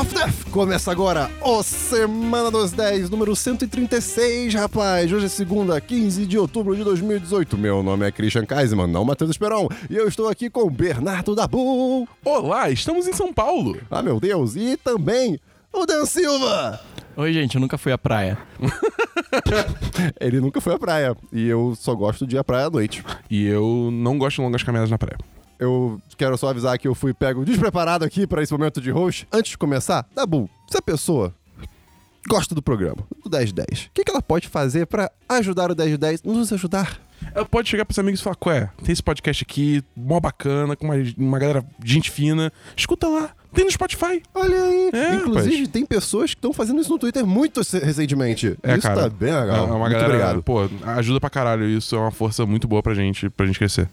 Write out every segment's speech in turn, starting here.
of Death! Começa agora o Semana dos 10, número 136, rapaz. Hoje é segunda, 15 de outubro de 2018. Meu nome é Christian Kaiserman, não Matheus Esperon. E eu estou aqui com Bernardo Dabu. Olá, estamos em São Paulo. Ah, meu Deus. E também o Dan Silva. Oi, gente, eu nunca fui à praia. Ele nunca foi à praia. E eu só gosto de ir à praia à noite. E eu não gosto de longas caminhadas na praia. Eu quero só avisar que eu fui pego despreparado aqui para esse momento de host. Antes de começar, Dabu, se a pessoa gosta do programa, do 1010, o que, que ela pode fazer para ajudar o 1010, nos ajudar? Ela pode chegar pros amigos e falar: Ué, tem esse podcast aqui, mó bacana, com uma, uma galera, gente fina. Escuta lá, tem no Spotify. Olha aí. É, Inclusive, rapaz. tem pessoas que estão fazendo isso no Twitter muito recentemente. É, isso cara. tá bem legal. É uma muito galera, obrigado. pô, ajuda pra caralho. Isso é uma força muito boa pra gente, pra gente crescer.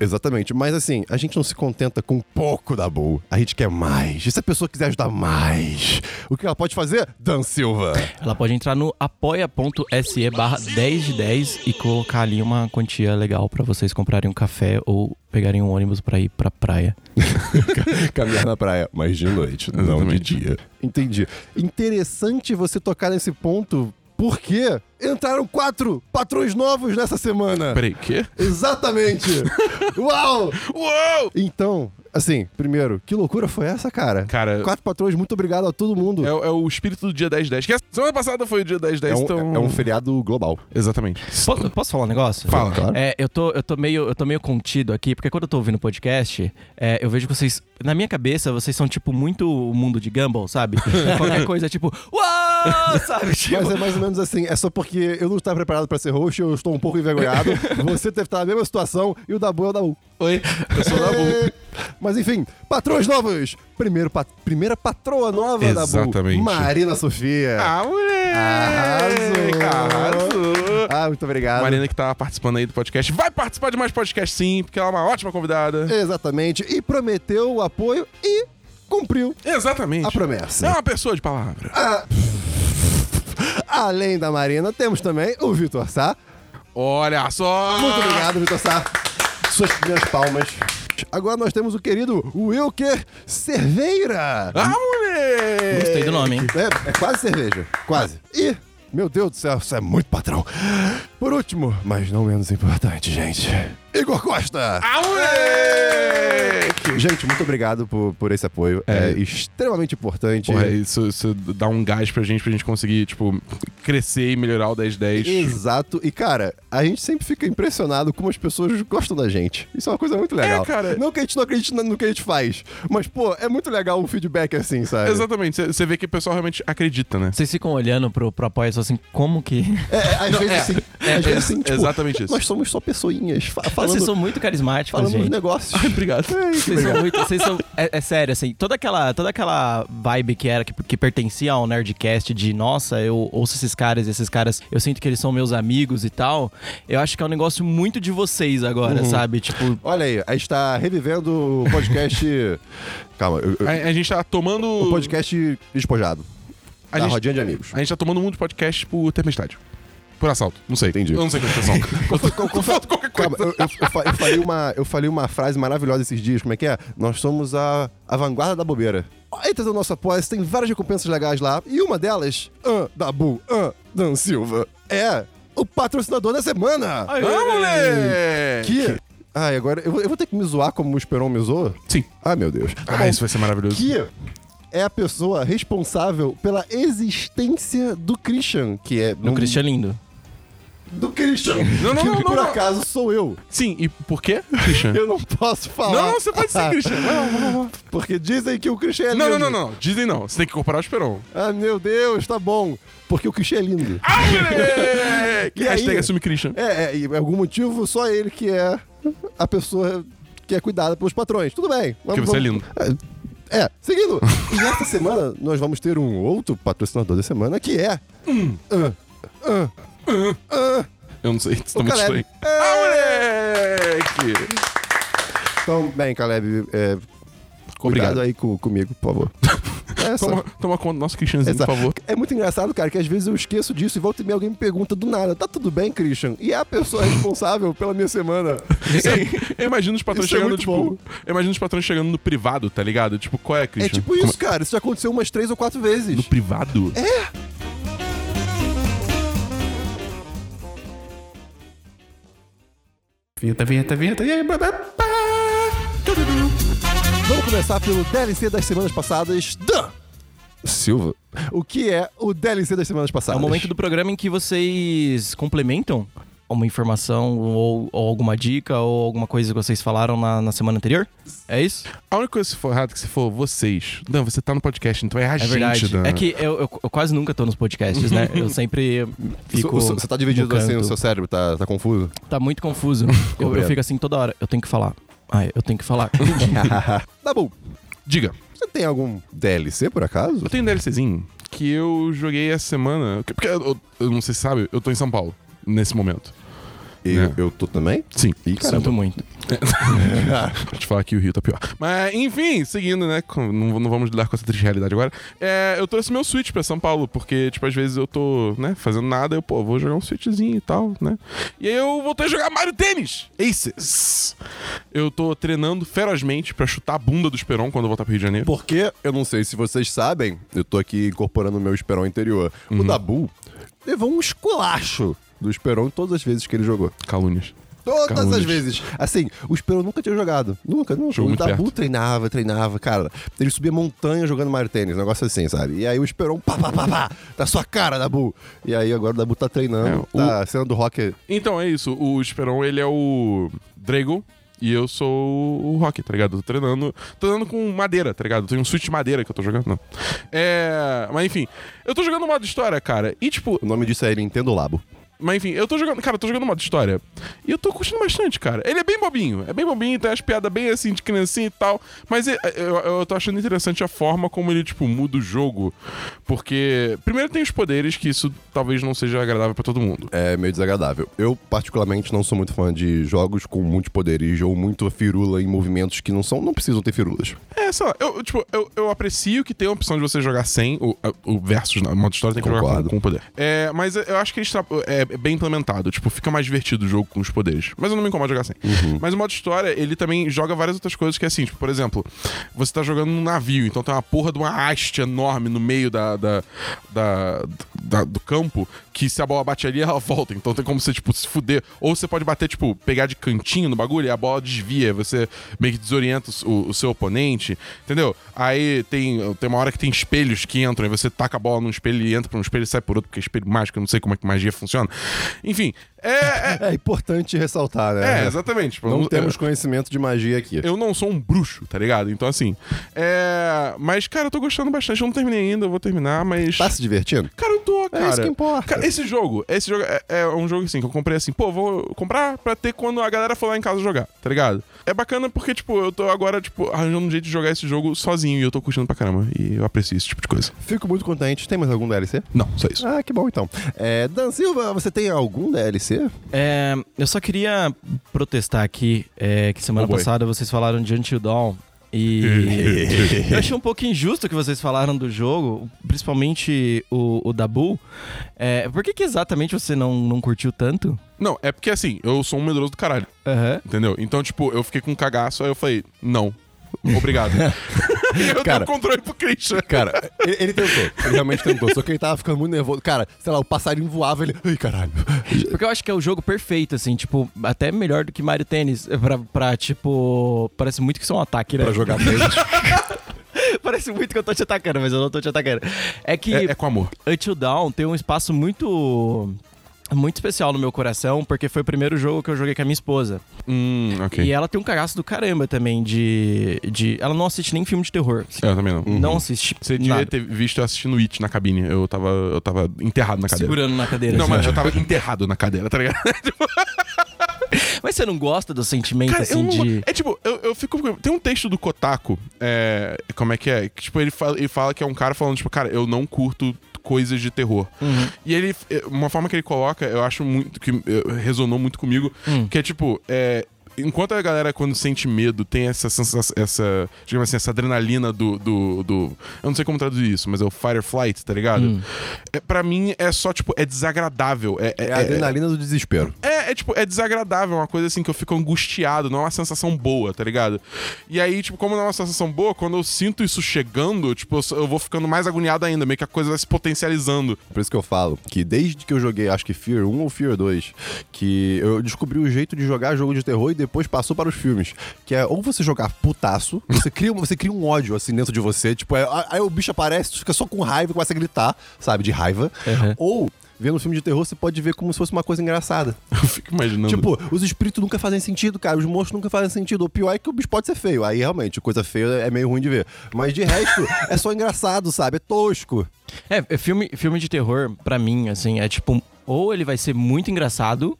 Exatamente. Mas assim, a gente não se contenta com pouco da Bull. A gente quer mais. E se a pessoa quiser ajudar mais, o que ela pode fazer? Dan Silva. Ela pode entrar no apoia.se barra 10 de 10 e colocar ali uma quantia legal pra vocês comprarem um café ou pegarem um ônibus pra ir pra praia. Caminhar na praia, mas de noite, não de dia. Entendi. Interessante você tocar nesse ponto, porque entraram quatro patrões novos nessa semana. Peraí, quê? Exatamente! Uau! Uou! Então, assim, primeiro, que loucura foi essa, cara? Cara, Quatro patrões, muito obrigado a todo mundo. é, é o espírito do dia 1010. Que a semana passada foi o dia 1010, É um, então. é um feriado global. Exatamente. Posso, posso falar um negócio? Fala. Claro. É, eu tô, eu, tô meio, eu tô meio contido aqui, porque quando eu tô ouvindo podcast, é, eu vejo que vocês. Na minha cabeça, vocês são, tipo, muito o mundo de Gumball, sabe? Qualquer coisa, tipo, uau! Sabe? Tipo, Mas é mais ou menos assim, é só porque eu não estava preparado pra ser host, eu estou um pouco envergonhado. Você deve estar na mesma situação e o Dabu é o Dabu. Oi, eu sou o Dabu. É. Mas enfim, patrões novos! Primeiro, pa- primeira patroa nova Dabu. Exatamente. Marina Sofia. Ah, moleque! Arrasou. Arrasou! Ah, muito obrigado. Marina que tá participando aí do podcast. Vai participar de mais podcast sim, porque ela é uma ótima convidada. Exatamente. E prometeu o apoio e cumpriu Exatamente. a promessa. É uma pessoa de palavra. Ah, Além da Marina, temos também o Vitor Sá. Olha só! Muito obrigado, Vitor Sá. Suas primeiras palmas. Agora nós temos o querido Wilker Cerveira. Ah, moleque! Gostei do nome, hein? É, é quase cerveja. Quase. E, meu Deus do céu, isso é muito patrão. Por último, mas não menos importante, gente. Igor Costa. Ah, moleque! Gente, muito obrigado por, por esse apoio. É, É. extremamente importante. Porra, isso, isso dá um gás pra gente, pra gente conseguir, tipo, crescer e melhorar o 1010. Exato. E, cara, a gente sempre fica impressionado como as pessoas gostam da gente. Isso é uma coisa muito legal. É, cara. Não que a gente não acredite no que a gente faz, mas, pô, é muito legal um feedback assim, sabe? Exatamente, você vê que o pessoal realmente acredita, né? Vocês ficam olhando pro, pro apoio e falam assim, como que. É, é, às vezes é. sim. às vezes sim, tipo, exatamente isso. Nós somos só pessoinhas fa- falando, Vocês são muito carismáticos, falando dos gente. negócios. Obrigado. Vocês são muito. Vocês são. É, é sério, assim, toda aquela, toda aquela vibe que era, que, que pertencia ao Nerdcast de nossa, eu ouço esses caras, esses caras, eu sinto que eles são meus amigos e tal. Eu acho que é um negócio muito de vocês agora, sabe? Tipo. Olha aí, a gente tá revivendo o podcast. Calma, eu- eu- A, a gente tá tomando. o podcast despojado. a, da gente, rodinha de amigos. a gente tá tomando muito podcast por tempestade. Por assalto. Não sei. Entendi. Eu não sei é a expressão. Falta qualquer coisa. Calma, eu, eu- eu fa- eu falei uma, eu falei uma frase maravilhosa esses dias. Como é que é? Nós somos a, a vanguarda da bobeira. Entra no nosso apoio, tem várias recompensas legais lá. E uma delas, ah, Dabu, ah, Dan Silva, é o patrocinador da semana. Moleque! Que. Ai, agora eu, vou- eu vou ter que me zoar como o Esperon me zoa? Sim. Ah, meu Deus. Tá Ah, bom. isso vai ser maravilhoso. que é a pessoa responsável pela existência do Christian, que é No Christian Lindo. Do Christian. Não, não, que não, por não, não. acaso sou eu. Sim, e por quê, Christian? Eu não posso falar. Não, você pode ser Christian. Não, não, não, não. Porque dizem que o Christian é Não, lindo. não, não, não. Dizem não. Você tem que incorporar o Esperon. Ah, meu Deus, tá bom. Porque o Christian é lindo. Ah, moleque! E aí? Hashtag assume Christian. É, é, e por algum motivo, só ele que é a pessoa que é cuidada pelos patrões. Tudo bem. Porque você é lindo. É, é, seguindo. e esta semana nós vamos ter um outro patrocinador da semana que é. Ah, ah, ah. Eu não sei, isso tá O muito Caleb. estranho. Ah, moleque! Então, bem, Caleb, é, Obrigado. cuidado aí com, comigo, por favor. essa. Toma, toma conta do nosso Christianzinho, por Exato. favor. É muito engraçado, cara, que às vezes eu esqueço disso e volta e meia alguém me pergunta do nada, tá tudo bem, Christian? E é a pessoa responsável pela minha semana. Eu imagino os patrões Isso é chegando, muito tipo. bom. Eu imagino os patrões chegando no privado, tá ligado? Tipo, qual é, É Christian? tipo isso, cara. Isso já aconteceu umas três ou quatro vezes. No privado? É. Vinheta, vinheta, vinheta. E. Vamos começar pelo DLC das semanas passadas. Dan Silva. O que é o DLC das semanas É passadas? o momento do programa em que vocês complementam uma informação ou, ou alguma dica ou alguma coisa que vocês falaram na, na semana anterior? É isso? A única coisa que for errado é que se for vocês. Dan, você tá no podcast, então é a É gente, verdade. Dan. É que eu, eu- eu quase nunca tô nos podcasts, né? Eu sempre fico. Você você tá dividido no assim, canto. o seu cérebro tá, tá confuso? Tá muito confuso. eu, eu fico assim toda hora. Eu tenho que falar. Ai, eu tenho que falar. tá bom. Diga. Você tem algum DLC, por acaso? Eu tenho um DLCzinho que eu joguei essa semana. Porque eu, eu não sei se sabe, eu tô em São Paulo nesse momento. Eu, É. eu tô também? Sim. Ih, caramba. Sinto muito. Vou te falar que o Rio tá pior. Mas, enfim, seguindo, né? não, não vamos lidar com essa triste realidade agora. É, eu trouxe meu Switch pra São Paulo, porque, tipo, às vezes eu tô, né, fazendo nada, eu, pô, vou jogar um Switchzinho e tal, né? E aí eu voltei a jogar Mario Tênis! Aces! Eu tô treinando ferozmente pra chutar a bunda do Esperon quando eu voltar pro Rio de Janeiro. Porque, eu não sei se vocês sabem, eu tô aqui incorporando o meu Esperon interior. Uhum. O Dabu levou um esculacho do Esperon todas as vezes que ele jogou. Calúnias. Todas Calúnias. as vezes. Assim, o Esperon nunca tinha jogado. Nunca, nunca. Jogou o Dabu perto. treinava, treinava, cara. Ele subia montanha jogando Mario Tênis, um negócio assim, sabe? E aí o Esperon, pá, pá, pá, pá, da sua cara, Dabu. E aí agora o Dabu tá treinando, É, tá sendo do rock. Então é isso, o Esperon, ele é o Drago. E eu sou o Rock, tá ligado? Tô treinando. Tô treinando com madeira, tá ligado? Tem um switch de madeira que eu tô jogando. Não. É. Mas enfim, eu tô jogando modo história, cara. E tipo, O nome disso é Nintendo Labo. Mas enfim, eu tô jogando. Cara, eu tô jogando modo história. E eu tô curtindo bastante, cara. Ele é bem bobinho. É bem bobinho, tem as piadas bem assim de criancinha e tal. Mas é- eu, eu tô achando interessante a forma como ele, tipo, muda o jogo. Porque, primeiro tem os poderes, que isso talvez não seja agradável pra todo mundo. É meio desagradável. Eu, particularmente, não sou muito fã de jogos com muitos poderes ou muito firula em movimentos que não são, não precisam ter firulas. É, sei lá, eu, eu, tipo, eu, eu aprecio que tem a opção de você jogar sem o, o versus, na modo história tem que jogar com, Concordo. com poder. É, mas eu acho que eles é, é bem implementado, tipo, fica mais divertido o jogo com os poderes. Mas eu não me incomodo jogar sem. Mas o modo história, ele também joga várias outras coisas que é assim, tipo, por exemplo, você tá jogando num navio, então tem uma porra de uma haste enorme no meio da, da, da- da- do campo, que se a bola bate ali, ela volta. Então tem como você, tipo, se fuder. Ou você pode bater, tipo, pegar de cantinho no bagulho e a bola desvia, você meio que desorienta o, o seu oponente, entendeu? Aí tem, tem uma hora que tem espelhos que entram, e você taca a bola num espelho e entra pra um espelho e sai por outro, porque é espelho mágico, eu não sei como é que magia funciona. Enfim, é. é- É importante ressaltar, né? é, exatamente. Tipo, Não temos conhecimento de magia aqui. eu não sou um bruxo, tá ligado? Então, assim. É. Mas, cara, eu tô gostando bastante. Eu não terminei ainda, eu vou terminar, mas. Tá se divertindo? Cara, eu tô, cara. isso que importa. Cara, esse jogo, esse jogo é, é um jogo assim que eu comprei assim, pô, vou comprar pra ter quando a galera for lá em casa jogar, tá ligado? É bacana porque, tipo, eu tô agora, tipo, arranjando um jeito de jogar esse jogo sozinho e eu tô curtindo pra caramba. E eu aprecio esse tipo de coisa. Fico muito contente. Tem mais algum DLC? Não, só isso. Ah, que bom então. É, Dan Silva, você tem algum DLC? É, eu só queria protestar aqui é, que semana Oh, passada vocês falaram de Until Dawn. E eu achei um pouco injusto o que vocês falaram do jogo, principalmente o, o Dabu. É, por que, que exatamente você não, não curtiu tanto? Não, é porque assim, eu sou um medroso do caralho, Aham. entendeu? Então, tipo, eu fiquei com um cagaço, aí eu falei, não. Obrigado. eu Cara. dei o controle pro Christian. Cara, ele, ele tentou. Ele realmente tentou. Só que ele tava ficando muito nervoso. Cara, sei lá, o passarinho voava, ele. Ai, caralho. Porque eu acho que é o jogo perfeito, assim, tipo, até melhor do que Mario Tênis. Pra, pra, tipo. Parece muito que isso é um ataque, né? Pra jogar tênis. Parece muito que eu tô te atacando, mas eu não tô te atacando. É que É, é com amor. Until Dawn tem um espaço muito. Muito especial no meu coração, porque foi o primeiro jogo que eu joguei com a minha esposa. Hum, ok. E ela tem um cagaço do caramba também de. de ela não assiste nem filme de terror. assim. Eu também não. Não assiste. Você devia nada. ter visto eu assistindo It na cabine. Eu tava, eu tava enterrado na cadeira. Segurando na cadeira. Não, assim. mas eu tava enterrado na cadeira, tá ligado? Mas você não gosta do sentimento, Cara, assim, eu não... de. É tipo, eu, eu fico. Tem um texto do Kotaku, é... como é que é? Que, tipo, ele fala, ele fala que é um cara falando, tipo, cara, eu não curto coisas de terror. Uhum. E ele. Uma forma que ele coloca, eu acho muito. que eh, resonou muito comigo, Hum. que é tipo, é. Enquanto a galera, quando sente medo, tem essa sensação, essa, digamos assim, essa adrenalina do, do, do- Eu não sei como traduzir isso, mas é o fight or flight, tá ligado? Hum. É, pra mim é só, tipo, é desagradável. É, é, É a adrenalina do desespero. é, é, tipo, é desagradável, é uma coisa assim que eu fico angustiado, não é uma sensação boa, tá ligado? E aí, tipo, como não é uma sensação boa, quando eu sinto isso chegando, tipo, eu, eu vou ficando mais agoniado ainda, meio que a coisa vai se potencializando. Por isso que eu falo que desde que eu joguei, acho que Fear 1 ou Fear 2, que eu descobri o jeito de jogar jogo de terror e depois passou para os filmes. Que é ou você jogar putaço, você cria, você cria um ódio assim dentro de você, tipo, é- aí o bicho aparece, fica só com raiva e começa a gritar, sabe, de raiva. Uhum. Ou. Vendo um filme de terror, você pode ver como se fosse uma coisa engraçada. Eu fico imaginando. Tipo, os espíritos nunca fazem sentido, cara. Os monstros nunca fazem sentido. O pior é que o bicho pode ser feio. Aí, realmente, coisa feia é meio ruim de ver. Mas, de resto, é só engraçado, sabe? É tosco. É, é filme, filme de terror, pra mim, assim, é tipo. Ou ele vai ser muito engraçado,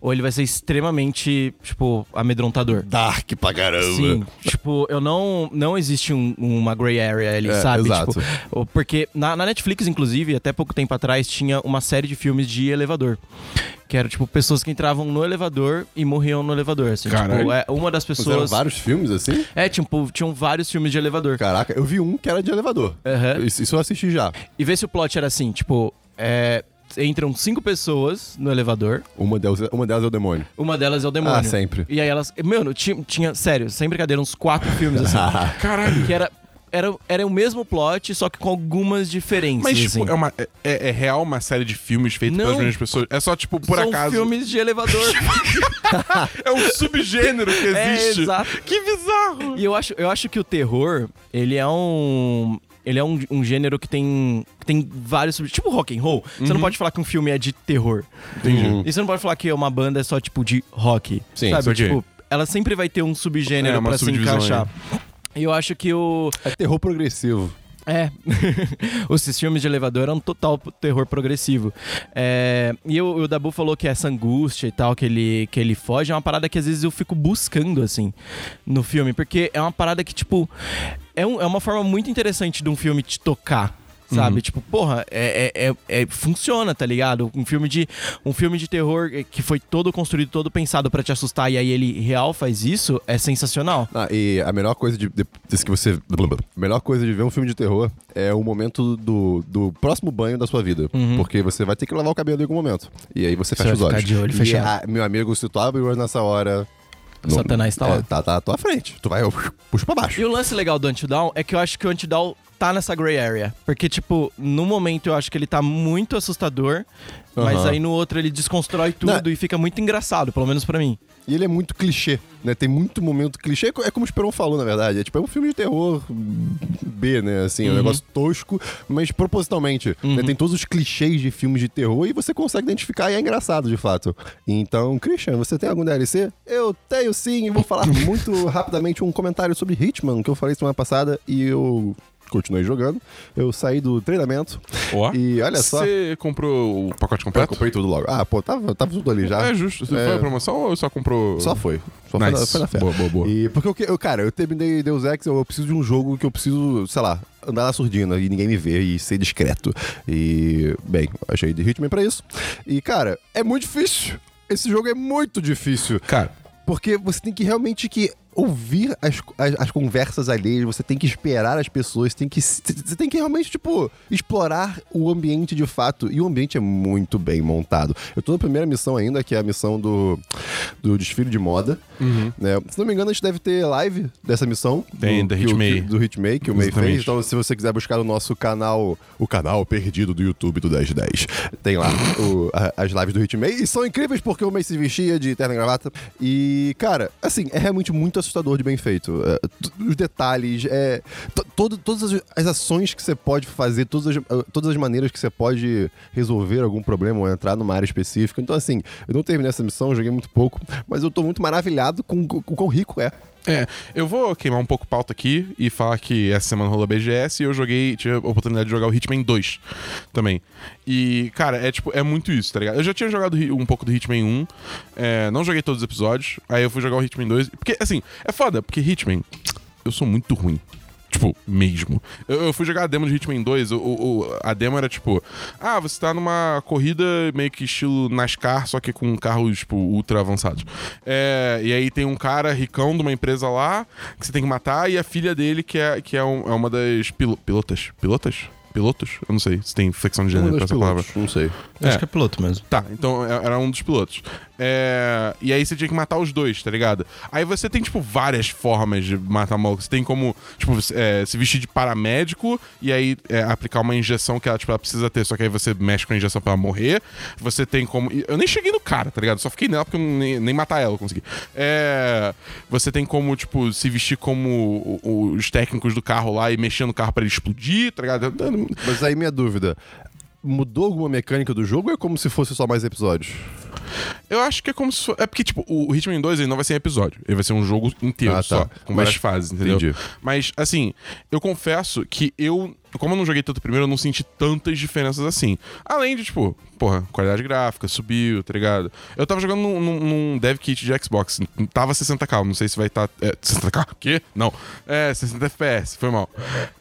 ou ele vai ser extremamente, tipo, amedrontador. Dark pra caramba. Sim, tipo, eu não. Não existe um- uma gray area ali, É, sabe? exato. Tipo, porque na, na Netflix, inclusive, até pouco tempo atrás, tinha uma série de filmes de elevador. Que era, tipo, pessoas que entravam no elevador e morriam no elevador. Assim, Caralho. tipo, é, uma das pessoas. vários filmes assim? É, tipo, tinham vários filmes de elevador. Caraca, eu vi um que era de elevador. Aham. Isso, isso eu assisti já. E vê se o plot era assim, tipo, é, entram cinco pessoas no elevador, Uma delas, uma delas é o demônio. uma delas é o demônio. Ah, sempre. E aí elas. Mano, tinha, tinha sério, sem brincadeira, uns quatro filmes assim. Caralho. que era. Era, era o mesmo plot, só que com algumas diferenças. Mas, tipo, assim. é, uma, é, é real uma série de filmes feita Não. pelas mesmas pessoas? É só, tipo, por São acaso. filmes de elevador. É um subgênero que É, existe. exato. Que bizarro. e eu acho, eu acho que o terror, ele é um. Ele é um, um gênero que tem, que tem vários. sub- Tipo rock and roll. Você não pode falar que um filme é de terror. Entendi. Uhum. E você não pode falar que uma banda é só, tipo, de rock. Sim, sabe? saquei. Tipo, ela sempre vai ter um subgênero É, uma pra se encaixar. E eu acho que o. É terror progressivo. É. Esses filmes de elevador eram total terror progressivo. É, E o, o Dabu falou que essa angústia e tal, que ele, que ele foge, é uma parada que às vezes eu fico buscando, assim, no filme. Porque é uma parada que, tipo, é, um- é uma forma muito interessante de um filme te tocar. Sabe? Tipo, porra, é, é- é- é- funciona, tá ligado? Um filme de um filme de terror que foi todo construído, todo pensado pra te assustar e aí ele real faz isso, é sensacional. Ah, e a melhor coisa de, de, desse que você. A melhor coisa de ver um filme de terror é o momento do, do próximo banho da sua vida. Porque você vai ter que lavar o cabelo em algum momento. E aí você fecha vai os olhos. de olho E, fechado. ah, meu amigo, se tu abre o olho nessa hora. Satanás tá é, lá. Tá, tá à tua frente. Tu vai, puxa pra baixo. E o lance legal do Antidown é que eu acho que o Antidown tá nessa gray area. Porque, tipo, no momento eu acho que ele tá muito assustador, mas Aham. aí no outro ele desconstrói tudo Não. e fica muito engraçado, pelo menos pra mim. E ele é muito clichê, né? Tem muito momento clichê. É como o Esperon falou, na verdade. É tipo, é um filme de terror B, né? Assim, é um negócio tosco, mas propositalmente. né? Tem todos os clichês de filmes de terror e você consegue identificar e é engraçado, de fato. Então, Christian, você tem algum DLC? Eu tenho sim, e vou falar muito rapidamente um comentário sobre Hitman, que eu falei semana passada e eu continuei jogando. Eu saí do treinamento Ó. e olha só... Você comprou o pacote Eu completo? comprei tudo logo. Ah, pô, tava, tava tudo ali já. É justo. Você É. Foi a promoção ou só comprou. Só foi. Só foi, na, Nice. foi na fé. Boa, boa, boa. E porque eu, eu, cara, eu terminei Deus Ex, eu, eu preciso de um jogo que eu preciso, sei lá, andar na surdina e ninguém me ver e ser discreto. E, bem, achei de Hitman pra isso. E, cara, é muito difícil. Esse jogo é muito difícil. Cara, Porque você tem que realmente que ouvir as, as, as conversas alheias, você tem que esperar as pessoas, tem que, você tem que realmente, tipo, explorar o ambiente de fato. E o ambiente é muito bem montado. Eu tô na primeira missão ainda, que é a missão do, do desfile de moda. Né? Se não me engano, a gente deve ter live dessa missão. Tem, do, Hitmay. Do Hitmay, que o May fez. Então, se você quiser buscar o nosso canal, o canal perdido do YouTube do 1010, tem lá o- a- as lives do Hitmay. E são incríveis porque o May se vestia de terno e gravata. E, cara, assim, é realmente muito assustador de bem feito. É, os detalhes, é, todo- todas as, ações que você pode fazer, todas as, eh, todas as maneiras que você pode resolver algum problema ou entrar numa área específica. Então, assim, eu não terminei essa missão, joguei muito pouco, mas eu tô muito maravilhado com, com o quão rico é. É, eu vou queimar um pouco pauta aqui e falar que essa semana rolou BGS e eu joguei, tive a oportunidade de jogar o Hitman 2 também. E, cara, é tipo, é muito isso, tá ligado? Eu já tinha jogado um pouco do Hitman 1, é, não joguei todos os episódios, aí eu fui jogar o Hitman 2, porque, assim, é foda, porque Hitman, eu sou muito ruim. Tipo, mesmo. Eu, eu fui jogar a demo de Hitman 2, o, o- a demo era tipo: ah, você tá numa corrida meio que estilo NASCAR, só que com carros, tipo, ultra avançados. É, e aí tem um cara ricão de uma empresa lá que você tem que matar, e a filha dele, que é, que é, um- é uma das pilo- pilotas. Pilotas? Pilotos? Eu não sei se tem flexão de gênero pra essa palavra. pilotos, não sei. Eu Acho É. que é piloto mesmo. Tá, então é- era um dos pilotos. É, E aí você tinha que matar os dois, tá ligado? Aí você tem, tipo, várias formas de matar maluco. Você tem como, tipo, é, se vestir de paramédico e aí é, aplicar uma injeção que ela, tipo, ela precisa ter, só que aí você mexe com a injeção pra ela morrer. Você tem como. Eu nem cheguei no cara, tá ligado? Só fiquei nela porque eu nem, nem matar ela eu consegui. É, Você tem como, tipo, se vestir como os técnicos do carro lá e mexer no carro pra ele explodir, tá ligado? Mas aí minha dúvida. Mudou alguma mecânica do jogo ou é como se fosse só mais episódios? Eu acho que é como se É porque, tipo, o Hitman 2 ele não vai ser episódio. Ele vai ser um jogo inteiro Ah, tá. só, com várias Mas- fases, entendeu? Entendi. Mas, assim, eu confesso que eu. Como eu não joguei tanto primeiro, eu não senti tantas diferenças assim. Além de, tipo, porra, qualidade gráfica, subiu, tá ligado? Eu tava jogando num, num- num dev kit de Xbox. Tava 60k, não sei se vai estar. é, 60k? O quê? Não. É, 60 FPS, foi mal.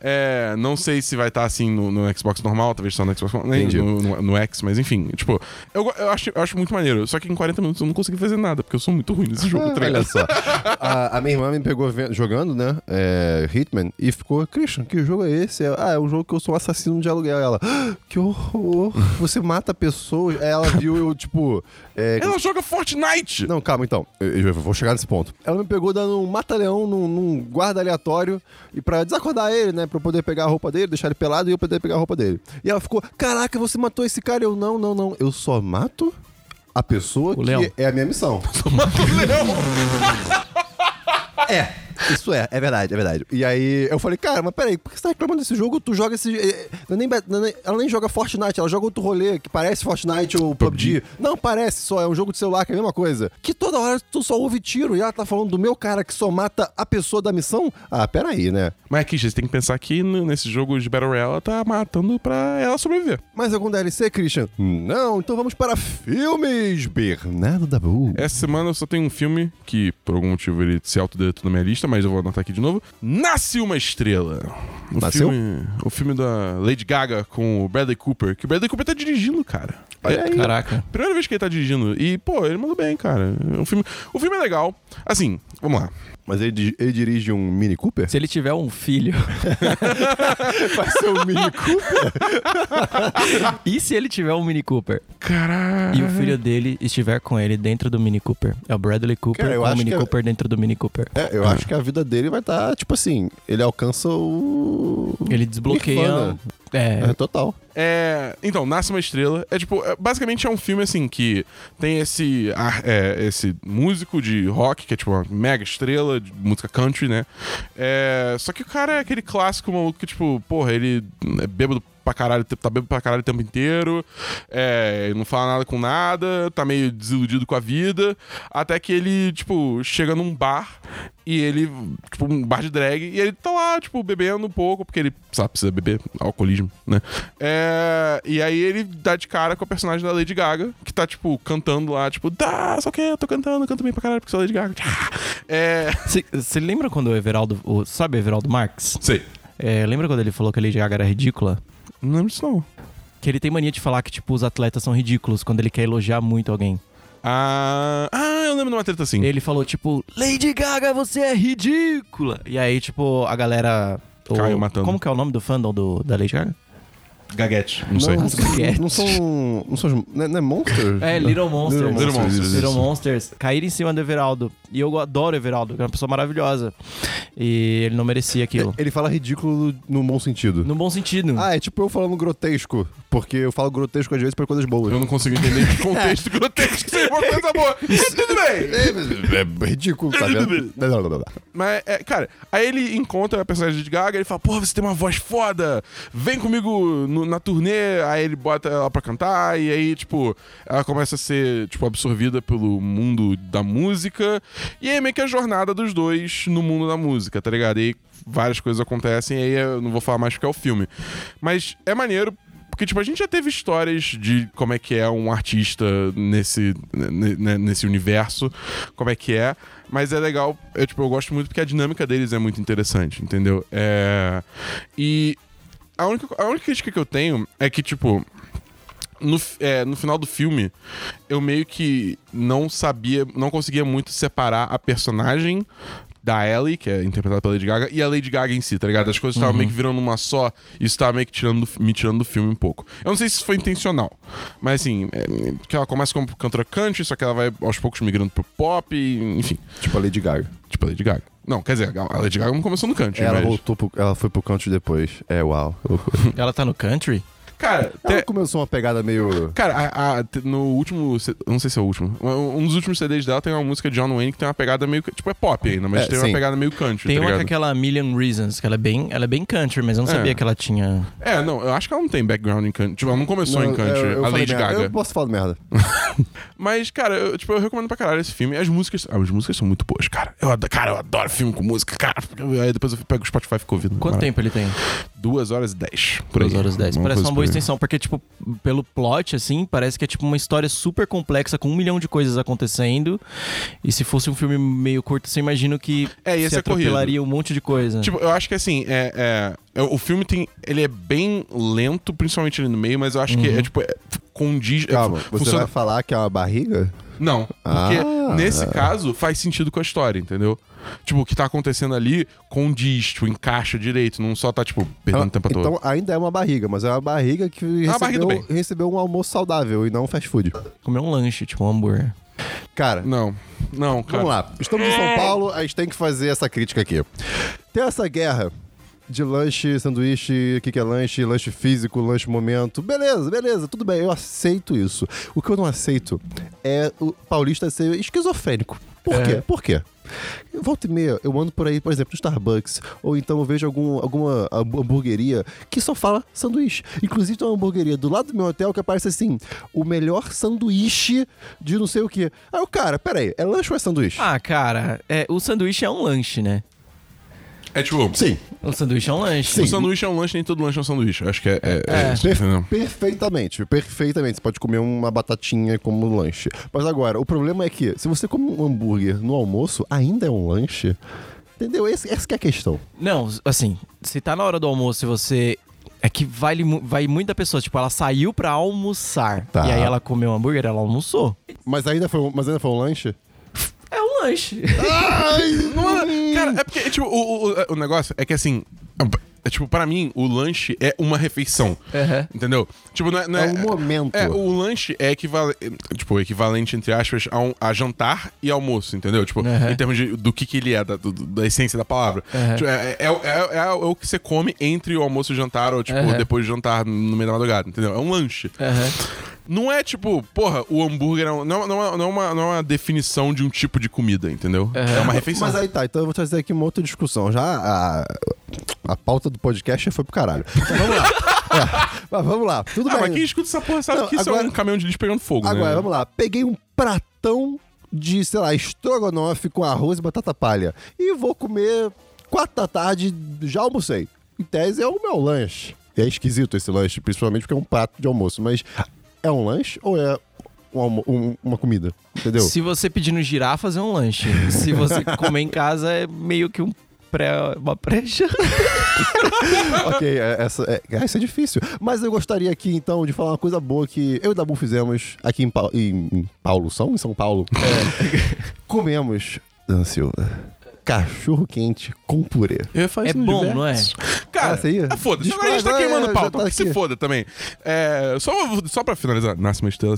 É, não sei se vai estar assim no, no Xbox normal, talvez só no Xbox nem no, no, no X, mas enfim, tipo, eu, eu, acho, eu acho muito maneiro. Só que em 40 minutos eu não consegui fazer nada, porque eu sou muito ruim nesse jogo, tá Olha ligado? só. A, a minha irmã me pegou jogando, né? É, Hitman, e ficou, Christian, que jogo é esse? Ah, é um jogo que eu sou um assassino de aluguel. Ela, "Ah, que horror, você mata pessoas. Aí ela viu eu, tipo. é, Ela joga Fortnite! Não, calma então. Eu, eu vou chegar nesse ponto. Ela me pegou dando um mata-leão num, num guarda aleatório e pra desacordar ele, né? Pra eu poder pegar a roupa dele, deixar ele pelado e eu poder pegar a roupa dele. E ela ficou: Caraca, você matou esse cara? Eu não, não, não. Eu só mato a pessoa que leão. é a minha missão. É, isso é, é verdade, é verdade. E aí eu falei, cara, mas peraí, por que você tá reclamando desse jogo? Tu joga esse. eh, não é nem, é nem- ela nem joga Fortnite, ela joga outro rolê que parece Fortnite ou PUBG. Não, parece só, é um jogo de celular que é a mesma coisa. Que toda hora tu só ouve tiro e ela tá falando do meu cara que só mata a pessoa da missão? Ah, peraí, né? Mas aqui, você tem que pensar que nesse jogo de Battle Royale ela tá matando pra ela sobreviver. Mais algum DLC, Christian? Não, então vamos para filmes. Bernardo Dabu. Essa semana eu só tenho um filme que, por algum motivo, ele se autodeletou na minha lista, mas eu vou anotar aqui de novo. Nasce uma Estrela. O Nasceu? Filme, o filme da Lady Gaga com o Bradley Cooper, que o Bradley Cooper tá dirigindo, cara. Olha É- aí. Caraca. Primeira vez que ele tá dirigindo. E, pô, ele mandou bem, cara. O filme, o filme é legal. Assim, vamos lá. Mas ele, ele dirige um Mini Cooper? Se ele tiver um filho. Vai ser um Mini Cooper? e se ele tiver um Mini Cooper? Caralho. E o filho dele estiver com ele dentro do Mini Cooper? É o Bradley Cooper Cara, com o Mini que é- Cooper dentro do Mini Cooper. É, eu acho que a vida dele vai estar, tipo assim, ele alcança o. Ele desbloqueia. Nirvana. É, É, total. É, então, Nasce uma Estrela é tipo, é- basicamente é um filme assim que tem esse ar- é, esse músico de rock que é tipo uma mega estrela de música country, né? É, só que o cara é aquele clássico maluco que tipo, porra, ele é bêbado pra caralho, tá bêbado pra caralho o tempo inteiro, é, não fala nada com nada, tá meio desiludido com a vida, até que ele, tipo, chega num bar e ele, tipo, um bar de drag, e ele tá lá, tipo, bebendo um pouco, porque ele, sabe, precisa beber, alcoolismo, né? É, e aí ele dá de cara com a personagem da Lady Gaga, que tá, tipo, cantando lá, tipo, tá, só que eu tô cantando, canto bem pra caralho porque sou Lady Gaga. É. Você lembra quando o Everaldo. O, sabe o Everaldo Marx? Sei. É, lembra quando ele falou que a Lady Gaga era ridícula? Não lembro disso, não. Que ele tem mania de falar que, tipo, os atletas são ridículos quando ele quer elogiar muito alguém. Ah, ah, eu lembro de uma treta assim. Ele falou, tipo, Lady Gaga, você é ridícula. E aí, tipo, a galera. o- Caiu matando. Como que é o nome do fandom do, da Lady Gaga? Gaguete. Não, sei. Não, são. Não são. Não é, não é Monster? É, Little Monsters. Little Little Monsters. Little Monsters caíram em cima do Everaldo. E eu adoro o Everaldo, que é uma pessoa maravilhosa. E ele não merecia aquilo. Ele fala ridículo no bom sentido. No bom sentido. Ah, é tipo eu falando grotesco. Porque eu falo grotesco às vezes pra coisas boas. Eu não consigo entender que contexto grotesco seja uma coisa boa. Mas tudo bem. É, é ridículo, tá vendo? Não, não, não, não. Mas, é, cara, aí ele encontra a personagem de Gaga e ele fala, porra, você tem uma voz foda, vem comigo no- na turnê. Aí ele bota ela pra cantar e aí, tipo, ela começa a ser, tipo, absorvida pelo mundo da música. E aí meio que a jornada dos dois no mundo da música, tá ligado? E aí várias coisas acontecem e aí eu não vou falar mais porque é o filme. Mas é maneiro Porque, tipo, a gente já teve histórias de como é que é um artista nesse, ne- ne- nesse universo, como é que é. Mas é legal, eu, tipo, eu gosto muito porque a dinâmica deles é muito interessante, entendeu? É... E a única, a única crítica que eu tenho é que, tipo, no, é, no final do filme, eu meio que não sabia, não conseguia muito separar a personagem da Ellie, que é interpretada pela Lady Gaga, e a Lady Gaga em si, tá ligado? As coisas estavam meio que virando uma só, e isso tava meio que tirando, do- me tirando do filme um pouco. Eu não sei se isso foi intencional, mas assim, é, que ela começa como cantora country, só que ela vai aos poucos migrando pro pop, e, enfim, Tipo a Lady Gaga. tipo a Lady Gaga. Não, quer dizer, a Lady Gaga não começou no country, Ela mas... voltou pro, ela foi pro country depois. É, uau. Ela tá no country? Cara, Ela te- começou uma pegada meio. Cara, a- a- no último. Não sei se é o último. Um dos últimos CDs dela tem uma música de John Wayne que tem uma pegada meio. Tipo, é pop ainda, mas É, tem sim. uma pegada meio country. Tem tá uma com ligado? aquela Million Reasons, que ela é bem, ela é bem country, mas eu não É. sabia que ela tinha. É, não, eu acho que ela não tem background em country. Tipo, ela não começou Não, em country, eu- eu a Lady merda. Gaga. Eu posso falar merda. Mas, cara, eu, tipo, eu recomendo pra caralho esse filme. As músicas. ah, As músicas são muito boas, cara. Eu adoro, cara, eu adoro filme com música, cara. Aí depois eu pego o Spotify e fico ouvindo. Quanto tempo ele tem? Duas horas e dez. Duas horas e dez. Parece coisa uma boa extensão, porque, tipo, pelo plot, assim, parece que é tipo uma história super complexa, com um milhão de coisas acontecendo. E se fosse um filme meio curto, você imagina que É, se atropelaria um monte de coisa. Tipo, eu acho que assim, é, é- é- o filme tem. Ele é bem lento, principalmente ali no meio, mas eu acho que é tipo. É, condiz. é, Calma, você funciona- vai falar que é uma barriga? Não, porque Ah. nesse caso faz sentido com a história, entendeu? Tipo, o que tá acontecendo ali condiz, tipo, encaixa direito, não só tá, tipo, perdendo tempo à toa. Então ainda é uma barriga, mas é uma barriga que uma barriga do recebeu, recebeu um almoço saudável e não um fast food. Comer um lanche, tipo um hambúrguer. Cara, Não, não, cara. Vamos lá. Estamos em São Paulo, a gente tem que fazer essa crítica aqui. Tem essa guerra de lanche, sanduíche, o que, que é lanche, lanche físico, lanche momento. Beleza, beleza, tudo bem, eu aceito isso. O que eu não aceito é o paulista ser esquizofrênico. Por É. quê? Por quê? Volta e meia, eu ando por aí, por exemplo, no Starbucks, ou então eu vejo algum, alguma hambu- hamburgueria que só fala sanduíche. Inclusive tem uma hamburgueria do lado do meu hotel que aparece assim, o melhor sanduíche de não sei o quê. Aí o cara, peraí, é lanche ou é sanduíche? Ah, cara, é, o sanduíche é um lanche, né? É tipo. Sim. O sanduíche é um lanche. O sanduíche é um lanche, nem todo lanche é um sanduíche. Acho que é. é, É. é isso, entendeu? Perfeitamente, perfeitamente. Você pode comer uma batatinha como lanche. Mas agora, o problema é que se você come um hambúrguer no almoço, ainda é um lanche. Entendeu? Esse, essa que é a questão. Não, assim, se tá na hora do almoço e você. É que vai, vai muita pessoa, tipo, ela saiu pra almoçar. Tá. E aí ela comeu um hambúrguer, ela almoçou. Mas ainda foi, um- mas ainda foi um lanche? É um lanche. Não é- cara, é porque, tipo, o, o, o negócio é que assim. É, tipo, pra mim, o lanche é uma refeição. Uhum. Entendeu? Tipo, não é. Não É é, um momento. É, o lanche é equivalente, tipo, equivalente, entre aspas, a, um- a jantar e almoço, entendeu? Tipo, Uhum. em termos de, do que, que ele é, da, do- da essência da palavra. Uhum. Tipo, é, é, é- é o que você come entre o almoço e o jantar, ou, tipo, depois de jantar no meio da madrugada, entendeu? É um lanche. Não é tipo, porra, o hambúrguer é um- não, não, é- não, é uma, não é uma definição de um tipo de comida, enteu? É uma refeição. Mas aí tá, então eu vou trazer aqui uma outra discussão. Já a, a pauta do podcast já foi pro caralho. Mas vamos lá. É, mas vamos lá. Tudo ah, bem. mas quem escuta essa porra sabe Não, que isso agora- é um caminhão de lixo pegando fogo, Agora, né? vamos lá. Peguei um pratão de, sei lá, estrogonofe com arroz e batata palha. E vou comer quatro da tarde, já almocei. Em tese é o meu lanche. É esquisito esse lanche, principalmente porque é um prato de almoço. Mas é um lanche ou é um almo- um- uma comida? Entendeu? Se você pedir no girafas, é um lanche. Se você comer em casa, é meio que um pré, uma pré-janta. ok, é- essa, é, ah, isso é difícil. Mas eu gostaria aqui, então, de falar uma coisa boa que eu e o Dabu fizemos aqui em, Pau- em, em Paulo, São? Em São Paulo. Comemos, Dan Silva, cachorro quente com purê. Eu ia falar É bom, diversos. não é? Cara, Ah, é foda-se. Agora a gente tá queimando é, pau, então tá que se foda também. É, só, só pra finalizar, nasce uma estrela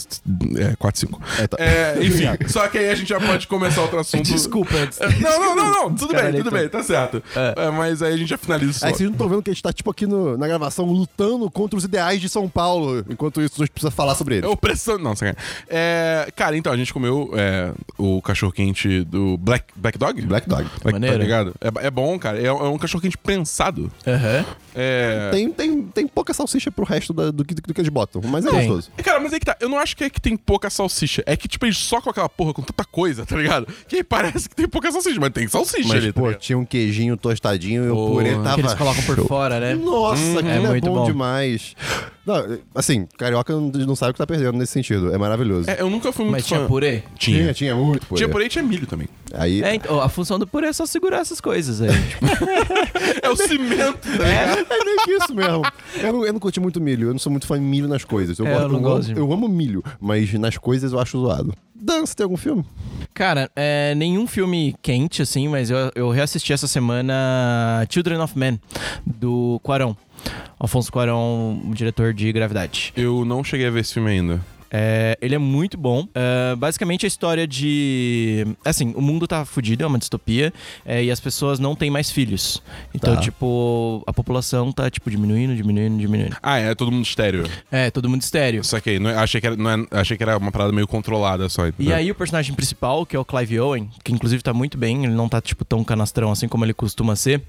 é, 4, 5. É, tá. É, enfim, só que aí a gente já pode começar outro assunto. Desculpa, antes. É, Não, não, não, não. Tudo bem, Descaralhei tudo bem, tá certo. É, mas aí a gente já finaliza isso. Aí vocês não estão vendo que a gente tá, tipo, aqui no- na gravação lutando contra os ideais de São Paulo. Enquanto isso, a gente precisa falar sobre eles. É opressão. Não, sacanagem. É, cara, então, a gente comeu é, o cachorro-quente do Black, Black Dog? Black Dog. Maneiro. Tá ligado? É, é bom, cara. É, é um cachorro-quente prensado. Aham. É. Tem, tem, tem pouca salsicha pro resto da- do, que, do que eles botam, mas é Tem. gostoso. Cara, mas aí que tá. Eu não acho que é que tem pouca salsicha. É que, tipo, eles socam aquela porra com tanta coisa, tá ligado? Que aí parece que tem pouca salsicha, mas tem salsicha Mas, ali, tá pô, ligado? tinha um queijinho tostadinho e o purê tava Que eles colocam por show. fora, né? Nossa, é aquilo é, muito bom, bom. demais. Não, assim, carioca não, sabe o que tá perdendo nesse sentido. É maravilhoso. É, eu nunca fui muito Mas tinha fã. purê? Tinha. tinha, tinha muito. pô. Tinha purê e tinha milho também. Aí, É, então, a função do purê é só segurar essas coisas aí. tipo, É o cimento, ligado? É meio que isso mesmo. Eu não, eu não curti muito milho, eu não sou muito fã de milho nas coisas. Eu, É, gosto- eu gosto amo, eu amo milho, mas nas coisas eu acho zoado. Dan, você tem algum filme? Cara, é, nenhum filme quente, assim, mas eu, eu reassisti essa semana Children of Men, do Quarão. Alfonso Cuarón, o diretor de Gravidade. Eu não cheguei a ver esse filme ainda. É, ele é muito bom. É, basicamente a história de. Assim, o mundo tá fudido, é uma distopia, é, e as pessoas não têm mais filhos. Então, Tá. tipo, a população tá, tipo, diminuindo, diminuindo, diminuindo. Ah, é todo mundo estéreo. É, todo mundo estéreo. Saquei. Não, é- achei, que era, não é- achei que era uma parada meio controlada só. E aí o personagem principal, que é o Clive Owen, que inclusive tá muito bem, ele não tá, tipo, tão canastrão assim como ele costuma ser.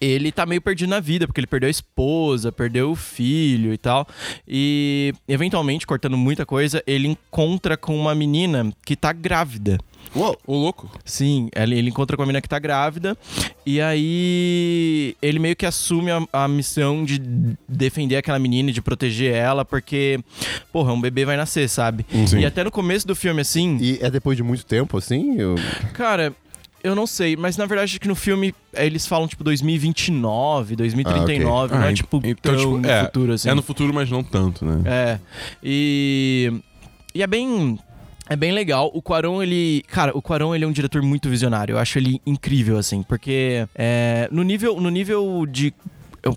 Ele tá meio perdido na vida, porque ele perdeu a esposa, perdeu o filho e tal. E, eventualmente, cortando muita coisa, ele encontra com uma menina que tá grávida. Uou! Ô, louco. Sim, ele, ele encontra com a menina que tá grávida. E aí ele meio que assume a, a missão de defender aquela menina e de proteger ela, porque, porra, um bebê vai nascer, sabe? Sim. E até no começo do filme, assim, E é depois de muito tempo, assim? Eu... cara. Eu não sei, mas na verdade acho que no filme eh, eles falam tipo 2029, 2039, não Ah, é ent- tipo então, tão tipo, no é, futuro assim. É no futuro, mas não tanto, né? É. E. E é bem. É bem legal. O Quaron, ele. Cara, o Quaron, ele é um diretor muito visionário. Eu acho ele incrível, assim. Porque é, no, nível, no nível de.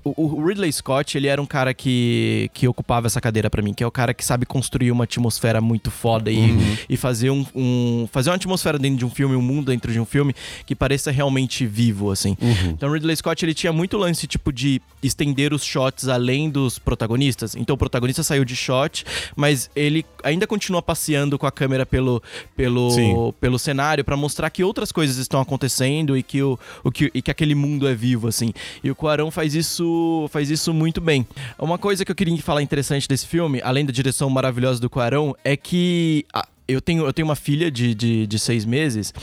O o Ridley Scott, ele era um cara que, que ocupava essa cadeira pra mim, que é o cara que sabe construir uma atmosfera muito foda e, e fazer um, um- fazer uma atmosfera dentro de um filme, um mundo dentro de um filme que pareça realmente vivo, assim. Então o Ridley Scott, ele tinha muito lance, tipo, de estender os shots além dos protagonistas. Então o protagonista saiu de shot, mas ele ainda continua passeando com a câmera pelo, pelo, Sim. pelo cenário pra mostrar que outras coisas estão acontecendo e que, o, o que, e que aquele mundo é vivo, assim. E o Cuarón faz isso, faz isso muito bem. Uma coisa que eu queria falar interessante desse filme, além da direção maravilhosa do Cuarón, é que ah, eu, tenho, eu tenho uma filha de, de, de seis meses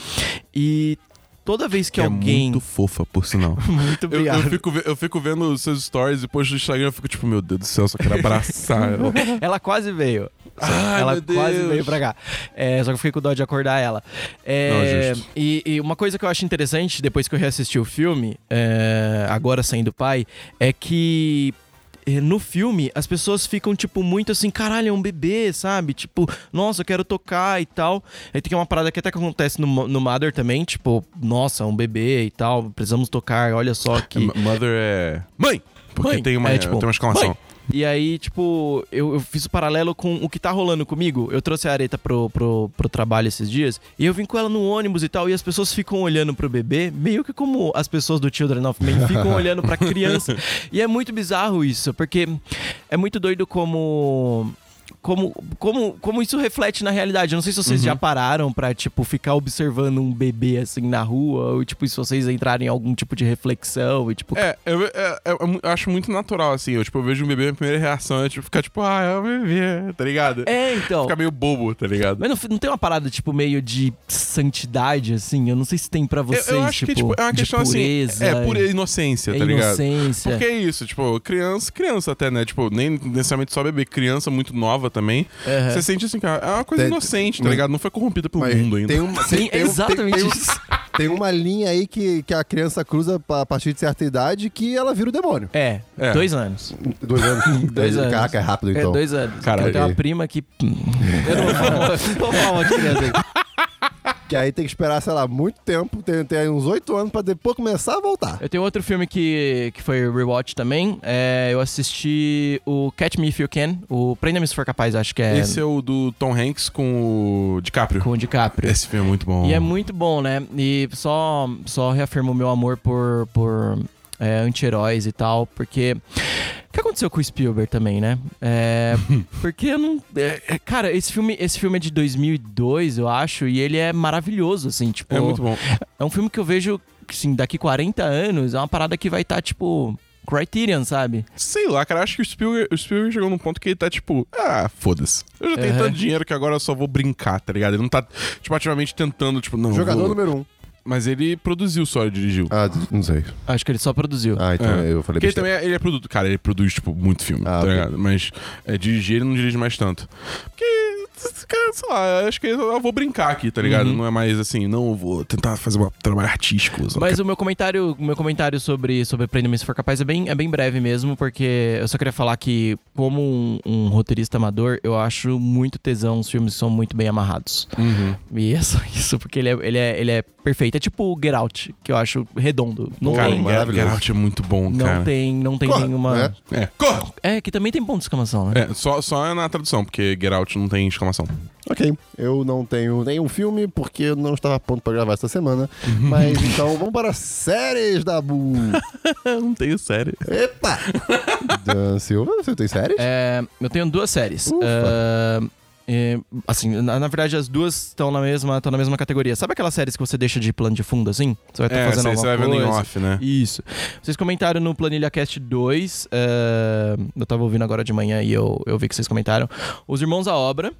e toda vez que é alguém... muito fofa, por sinal. Muito Eu, obrigado. eu fico, ve- eu fico vendo os seus stories depois do Instagram, eu fico tipo, meu Deus do céu, só quero abraçar ela. Ela quase veio. Ai, ela meu Deus. quase veio pra cá. É, só que eu fiquei com dó de acordar ela. É, Não, e, e uma coisa que eu acho interessante, depois que eu reassisti o filme, é, agora saindo pai, é que eh, no filme, as pessoas ficam, tipo, muito assim, caralho, é um bebê, sabe? Tipo, nossa, eu quero tocar e tal. Aí tem uma parada que até que acontece no, no Mother também, tipo, nossa, um bebê e tal, precisamos tocar, olha só que... M- Mother é. Mãe! Porque Mãe. tem uma, É, tipo, tem uma exclamação. mãe. E aí, tipo, eu, eu fiz o paralelo com o que tá rolando comigo. Eu trouxe a Areta pro, pro, pro trabalho esses dias. E eu vim com ela no ônibus e tal. E as pessoas ficam olhando pro bebê, meio que como as pessoas do Children of Men ficam olhando pra criança. E é muito bizarro isso, porque é muito doido como. Como, como, como isso reflete na realidade. Eu não sei se vocês já pararam pra, tipo, ficar observando um bebê assim na rua, ou tipo, se vocês entrarem em algum tipo de reflexão e tipo, É, eu, é- é- eu mu- eu acho muito natural, assim. Eu, tipo, eu vejo um bebê, a primeira reação é tipo, ficar tipo, ah, é um bebê, tá ligado? É, então. Ficar meio bobo, tá ligado? Mas não, não tem uma parada, tipo, meio de santidade, assim? Eu não sei se tem pra Eu- vocês, eu, acho tipo, que tipo, é uma questão pureza. assim. É pura inocência, é tá ligado? inocência. Porque é isso, tipo, criança, criança até, né? Tipo, nem necessariamente só bebê, criança muito nova também. Aham. Você sente assim, cara, é uma coisa Tem- inocente, tá ligado? Não foi corrompida pelo Mas mundo ainda. Tem, uma, Sim, tem, tem, exatamente tem, tem, isso. tem uma linha aí que, que a criança cruza a partir de certa idade que ela vira o demônio. É, É. dois anos. Dois anos. Dois anos. Caraca, é rápido então. É, dois anos. Caralho. Eu tenho uma prima que... Eu não vou falar, não vou falar uma criança aí. Que aí tem que esperar, sei lá, muito tempo, tem, tem uns oito anos pra depois começar a voltar. Eu tenho outro filme que, que foi rewatch também. É, eu assisti o Catch Me If You Can, o Prenda-me Se For Capaz, acho que é, Esse é o do Tom Hanks com o DiCaprio. com o DiCaprio. Esse filme é muito bom. E é muito bom, né? E só, só reafirma o meu amor por, por é, anti-heróis e tal, porque. O que aconteceu com o Spielberg também, né? É, porque eu não. é, é, cara, esse filme, esse filme é de 2002, eu acho, e ele é maravilhoso, assim, tipo. É muito bom. É um filme que eu vejo, assim, daqui 40 anos, é uma parada que vai estar, tipo. Criterion, sabe? Sei lá, cara, acho que o Spielberg, o Spielberg chegou num ponto que ele tá tipo, ah, foda-se. Eu já tenho Uhum. tanto dinheiro que agora eu só vou brincar, tá ligado? Ele não tá, tipo, ativamente tentando, tipo, não. Jogador vou... número um. Mas ele produziu só, ele dirigiu. Ah, não sei. Acho que ele só produziu. Ah, então É. eu falei Porque ele também é, ele é produtor. Cara, ele produz, tipo, muito filme, Ah, tá ok. ligado? Mas é, dirigir ele não dirige mais tanto. Porque, cara, sei lá, acho que eu vou brincar aqui, tá ligado? Uhum. Não é mais assim, não, eu vou tentar fazer um trabalho artístico. Mas o meu comentário, o meu comentário sobre, sobre Prenda-me se for capaz é bem, é bem breve mesmo, porque eu só queria falar que, como um, um roteirista amador, eu acho muito tesão os filmes que são muito bem amarrados. Uhum. E é só isso, porque ele é, ele é, ele é perfeito. É tipo o Get Out, que eu acho redondo. Não Cara, tem. Get- maravilhoso. Get Out é muito bom, Não cara. tem, não tem Corra, nenhuma. né? É, corra! É, que também tem ponto de exclamação, né? É, só, só é na tradução, porque Get Out não tem exclamação. Ok, eu não tenho nenhum filme porque eu não estava pronto pra gravar essa semana. Mas então vamos para séries da Bu. não tenho série. Epa! Dan Silva, você tem séries? É, eu tenho duas séries. Ufa. É, é, assim, na, na verdade, as duas estão na mesma, estão na mesma categoria. Sabe aquelas séries que você deixa de plano de fundo, assim? Você vai estar É, fazendo você, alguma você vai vendo em coisa. off, né? Isso. Vocês comentaram no Planilha Cast 2. é, eu tava ouvindo agora de manhã e eu, eu vi que vocês comentaram. Os Irmãos à Obra,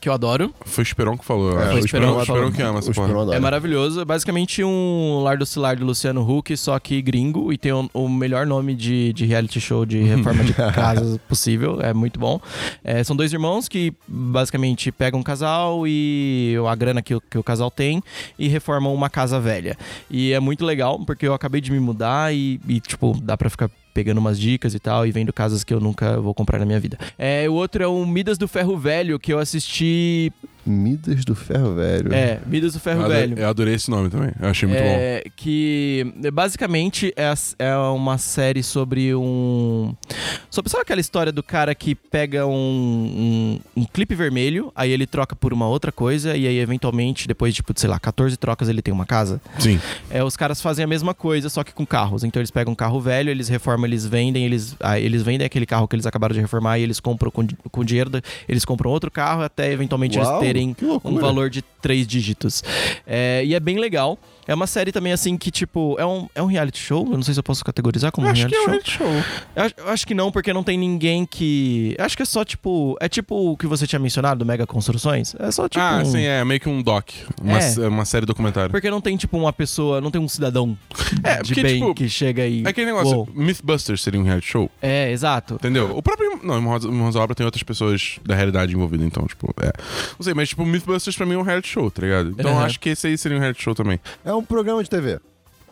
que eu adoro. Foi o Esperão que falou. É, acho. foi o Esperão o Esperão que que ama essa porra. É maravilhoso. É basicamente um Lar do Cilar do Luciano Huck, só que gringo. E tem o, o melhor nome de, de reality show de reforma de casa possível. É muito bom. É, são dois irmãos que basicamente pegam um casal e a grana que, o- que o casal tem e reformam uma casa velha. E é muito legal, porque eu acabei de me mudar e, e, tipo, dá pra ficar pegando umas dicas e tal, e vendo casas que eu nunca vou comprar na minha vida. É, o outro é o Midas do Ferro Velho, que eu assisti. Midas do Ferro Velho. É, Midas do Ferro Eu adorei- Velho. Eu adorei esse nome também. Eu achei muito bom. É, que basicamente é, a- é uma série sobre um. Sobre, sabe aquela história do cara que pega um, um, um clipe vermelho, aí ele troca por uma outra coisa, e aí eventualmente, depois, tipo, de, sei lá, 14 trocas, ele tem uma casa? Sim. É, os caras fazem a mesma coisa, só que com carros. Então eles pegam um carro velho, eles reformam, eles vendem, eles, ah, eles vendem aquele carro que eles acabaram de reformar e eles compram com, com dinheiro, eles compram outro carro até eventualmente Uau, eles terem um valor de três dígitos. É, e é bem legal. É uma série também, assim, que, tipo, é um, é um reality show. Eu não sei se eu posso categorizar como um acho reality que é um reality show. Eu acho, eu acho que não, porque não tem ninguém que. eu Acho que é só, tipo. É tipo o que você tinha mencionado do Mega Construções. É só, tipo. ah, um- sim, é meio que um doc. Uma, É. uma série documentário. Porque não tem, tipo, uma pessoa. Não tem um cidadão É, de porque, bem tipo, que chega e. É aquele negócio, Uou. Mythbusters seria um reality show, É, exato. entendeu? O próprio. Não, Irmãos Irmãos à Obra tem outras pessoas da realidade envolvidas, então, tipo, é. Não sei, mas, tipo, Mythbusters pra mim é um reality show, tá ligado? Então Uhum. acho que esse aí seria um reality show também. É um programa de TV.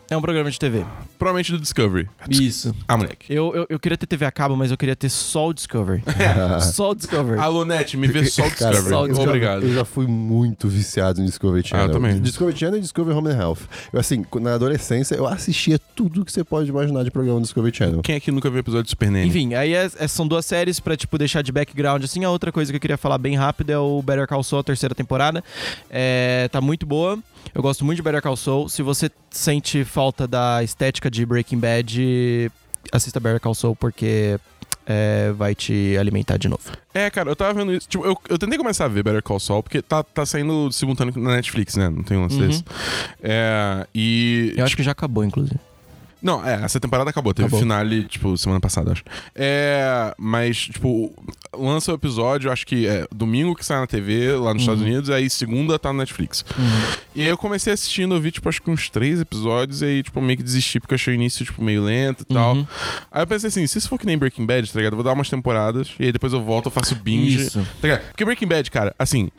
É um programa de TV. Provavelmente do Discovery. Isso. Ah, moleque. Eu, eu, eu queria ter TV a cabo, mas eu queria ter só o Discovery. só o Discovery. Alô, Net, me vê só o Cara, Discovery. só o já- Obrigado. Eu já fui muito viciado em Discovery Channel. Ah, eu também. Discovery Channel e Discovery Home and Health. Eu, assim, na adolescência, eu assistia tudo que você pode imaginar de programa do Discovery Channel. Quem aqui nunca viu episódio de Super Nanny? Enfim, aí é- é- são duas séries pra, tipo, deixar de background, assim. A outra coisa que eu queria falar bem rápido é o Better Call Saul, a terceira temporada. É, tá muito boa. Eu gosto muito de Better Call Saul. Se você sente falta da estética de Breaking Bad, assista Better Call Saul, porque é, vai te alimentar de novo. É, cara, eu tava vendo isso. Tipo, eu, eu tentei começar a ver Better Call Saul, porque tá, tá saindo simultâneo na Netflix, né? Não tem um lance Uhum. desse. É, e. Eu acho que já acabou, inclusive. Não, é, essa temporada acabou. Teve Acabou. finale, tipo, semana passada, acho. É. Mas, tipo, lança o episódio, acho que é domingo que sai na TV lá nos Estados Unidos, aí segunda tá no Netflix. E aí eu comecei assistindo, eu vi, tipo, acho que uns três episódios, e aí, tipo, meio que desisti, porque achei o início, tipo, meio lento e tal. Uhum. Aí eu pensei assim, se isso for que nem Breaking Bad, tá ligado? Eu vou dar umas temporadas, e aí depois eu volto, eu faço binge. Isso. Tá ligado? Porque Breaking Bad, cara, assim.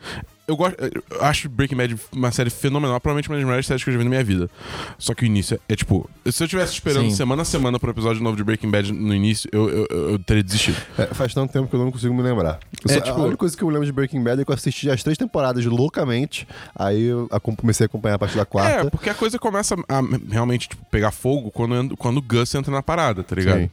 Eu, gosto, eu acho Breaking Bad uma série fenomenal, provavelmente uma das melhores séries que eu já vi na minha vida. Só que o início é, é, tipo. Se eu tivesse esperando Sim. semana a semana pro episódio novo de Breaking Bad no início, eu, eu, eu- teria desistido. É, faz tanto tempo que eu não consigo me lembrar. É, só- tipo- A única coisa que eu lembro de Breaking Bad é que eu assisti as três temporadas loucamente. Aí eu comecei a acompanhar a partir da É, quarta. porque a coisa começa a realmente tipo, pegar fogo quando, quando o Gus entra na parada, tá ligado? Sim.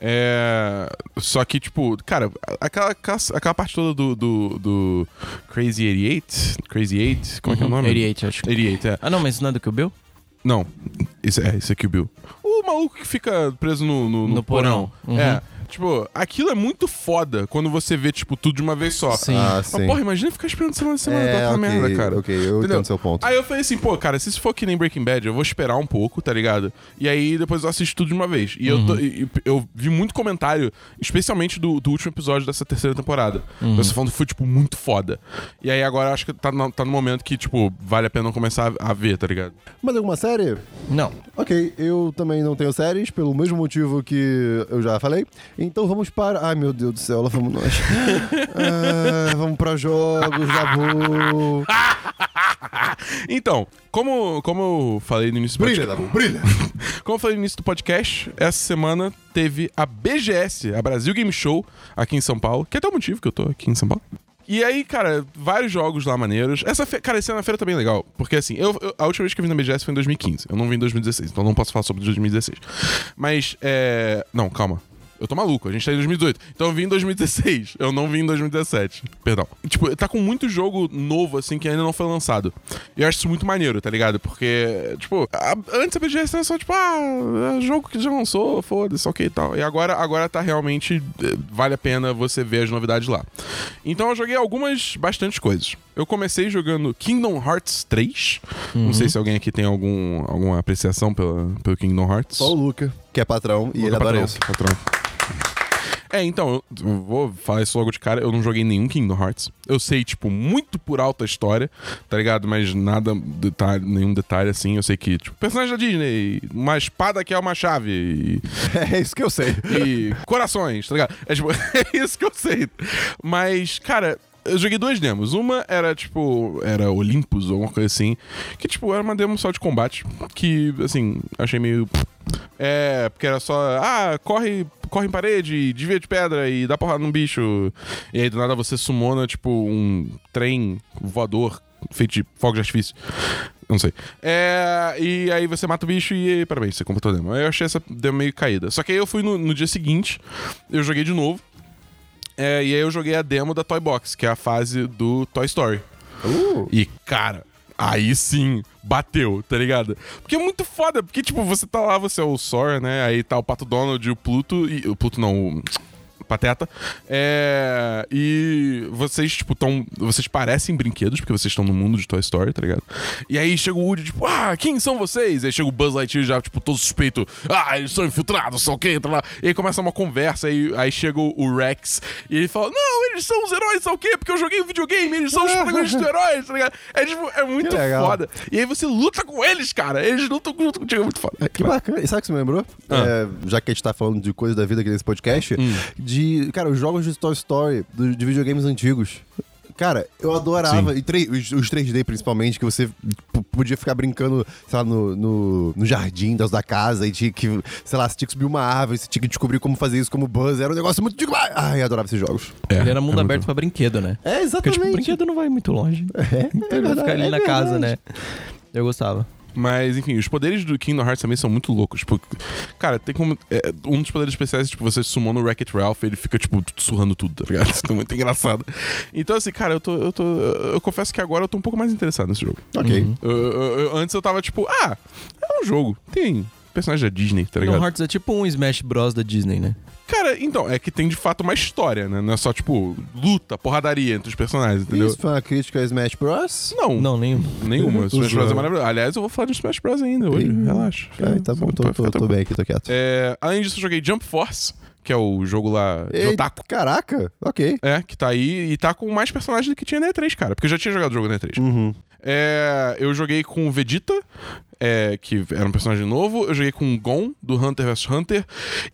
É. Só que, tipo, cara, aquela, aquela, aquela parte toda do, do, do Crazy 88. Crazy 8, como é que é o nome? 88, acho. 88, é. Ah, não, mas isso não é do Kill Bill? Não, esse, é, esse é o Bill. O maluco que fica preso no, no, no No porão. Uhum. É. Tipo, aquilo é muito foda quando você vê, tipo, tudo de uma vez só. Sim. Ah, Mas, sim. porra, imagina ficar esperando semana a semana É, pra aquela ok, merda, cara. ok, eu Entendeu? entendo seu ponto. Aí eu falei assim, pô, cara, se isso for que nem Breaking Bad, eu vou esperar um pouco, tá ligado? E aí depois eu assisto tudo de uma vez. E eu, tô- e- e eu vi muito comentário, especialmente do, do último episódio dessa terceira temporada. Você falando que foi, tipo, muito foda. E aí agora eu acho que tá no, tá no momento que, tipo, vale a pena começar a, a ver, tá ligado? Mas alguma série? Não. Ok, eu também não tenho séries, pelo mesmo motivo que eu já falei. Então vamos para. Ai meu Deus do céu, lá vamos nós. Ah, vamos para jogos da Bu. Então, como, como eu falei no início do Brilha, podcast. Dabu, brilha. Como eu falei no início do podcast, essa semana teve a BGS, a Brasil Game Show, aqui em São Paulo, que é até o motivo que eu tô aqui em São Paulo. E aí, cara, vários jogos lá maneiros. Essa fe... Cara, esse ano a feira tá bem legal. Porque assim, eu, eu- a última vez que eu vim na BGS foi em 2015. Eu não vim em 2016, então não posso falar sobre 2016. Mas, é. Não, calma. Eu tô maluco, a gente tá em 2018. Então eu vim em 2016, eu não vim em 2017. Perdão. Tipo, tá com muito jogo novo, assim, que ainda não foi lançado. E eu acho isso muito maneiro, tá ligado? Porque, tipo, a- antes a BGS era só, tipo, ah, é jogo que já lançou, foda-se, ok e tal. E agora, agora tá realmente. eh, Vale a pena você ver as novidades lá. Então eu joguei algumas, bastante coisas. Eu comecei jogando Kingdom Hearts 3. Não sei se alguém aqui tem algum, alguma apreciação pela, pelo Kingdom Hearts. Só o Luca, que é patrão, e ele Luca adora patrão, isso. patrão. É, então, eu vou falar isso logo de cara. Eu não joguei nenhum Kingdom Hearts. Eu sei, tipo, muito por alta a história, tá ligado? Mas nada, detalhe, nenhum detalhe assim. Eu sei que, tipo, personagem da Disney, uma espada que é uma chave e, É isso que eu sei. e corações, tá ligado? É, tipo, é isso que eu sei. Mas, cara. Eu joguei duas demos. Uma era, tipo, era Olympus ou alguma coisa assim. Que, tipo, era uma demo só de combate. Que, assim, achei meio. É, porque era só. Ah, corre, corre em parede, desvia de pedra e dá porrada num bicho. E aí do nada você sumona, tipo, um trem voador feito de fogo de artifício. Não sei. É, e aí você mata o bicho e parabéns, você completou a demo. Eu achei essa demo meio caída. Só que aí eu fui no, no dia seguinte, eu joguei de novo. É, e aí eu joguei a demo da Toy Box, que é a fase do Toy Story. Uh, E, cara, aí sim, bateu, tá ligado? Porque é muito foda, porque, tipo, você tá lá, você é o Sora, né? Aí tá o Pato Donald e o Pluto, e o Pluto não, o Pateta. É, e vocês, tipo, tão. Vocês parecem brinquedos, porque vocês estão no mundo de Toy Story, tá ligado? E aí chega o Woody, tipo, ah, quem são vocês? Aí chega o Buzz Lightyear já, tipo, todo suspeito. Ah, eles são infiltrados, sei o quê, tá lá. E aí começa uma conversa, aí, aí chega o Rex e ele fala: Não, eles são os heróis, sei o quê? Porque eu joguei um videogame, eles são os protagonistas dos heróis, tá ligado? É, tipo, é muito foda. E aí você luta com eles, cara. Eles lutam junto contigo, é muito foda. que bacana. E sabe o que você me lembrou? Ah. É, já que a gente tá falando de coisas da vida aqui nesse podcast, Hum. de, cara, os jogos de Toy Story, do- de videogames antigos. Cara, eu adorava. E tre- os, os 3D, principalmente, que você p- podia ficar brincando, sei lá, no, no, no jardim das- da casa e tinha que, sei lá, você tinha que subir uma árvore, você tinha que descobrir como fazer isso como Buzz. Era um negócio muito. Ai, eu adorava esses jogos. É, Ele era mundo é aberto muito- pra brinquedo, né? É, Porque, exatamente. tipo, o brinquedo não vai muito longe. É, Então ele vai ficar ali é na casa, verdade. né? Eu gostava. Mas, enfim, os poderes do Kingdom Hearts também são muito loucos. Tipo, cara, tem como. é, um dos poderes especiais, tipo, você sumou no Wreck-It Ralph e ele fica, tipo, surrando tudo, tá ligado? Isso é muito engraçado. Então, assim, cara, eu tô, eu tô. Eu confesso que agora eu tô um pouco mais interessado nesse jogo. Ok. Uhum. Eu- eu- eu- antes eu tava, tipo, ah, é um jogo. Tem personagem da Disney, tá Kingdom ligado? Hearts é tipo um Smash Bros da Disney, né? Cara, então, é que tem de fato uma história, né? Não é só, tipo, luta, porradaria entre os personagens, entendeu? Isso foi uma crítica a Smash Bros? Não, Não, nenhum. nenhuma. Smash Bros é maravilhoso. Aliás, eu vou falar de Smash Bros ainda hoje. Ih. Relaxa. Ai, tá bom, tô, tô, tô bem aqui, tô quieto. É, além disso, eu joguei Jump Force, que é o jogo lá de Ei, otaku. Caraca, ok. É, que tá aí e tá com mais personagens do que tinha na E3, cara. Porque eu já tinha jogado o jogo na E3. Uhum. É, eu joguei com o Vegeta, é, que era um personagem novo. Eu joguei com o Gon, do Hunter vs Hunter.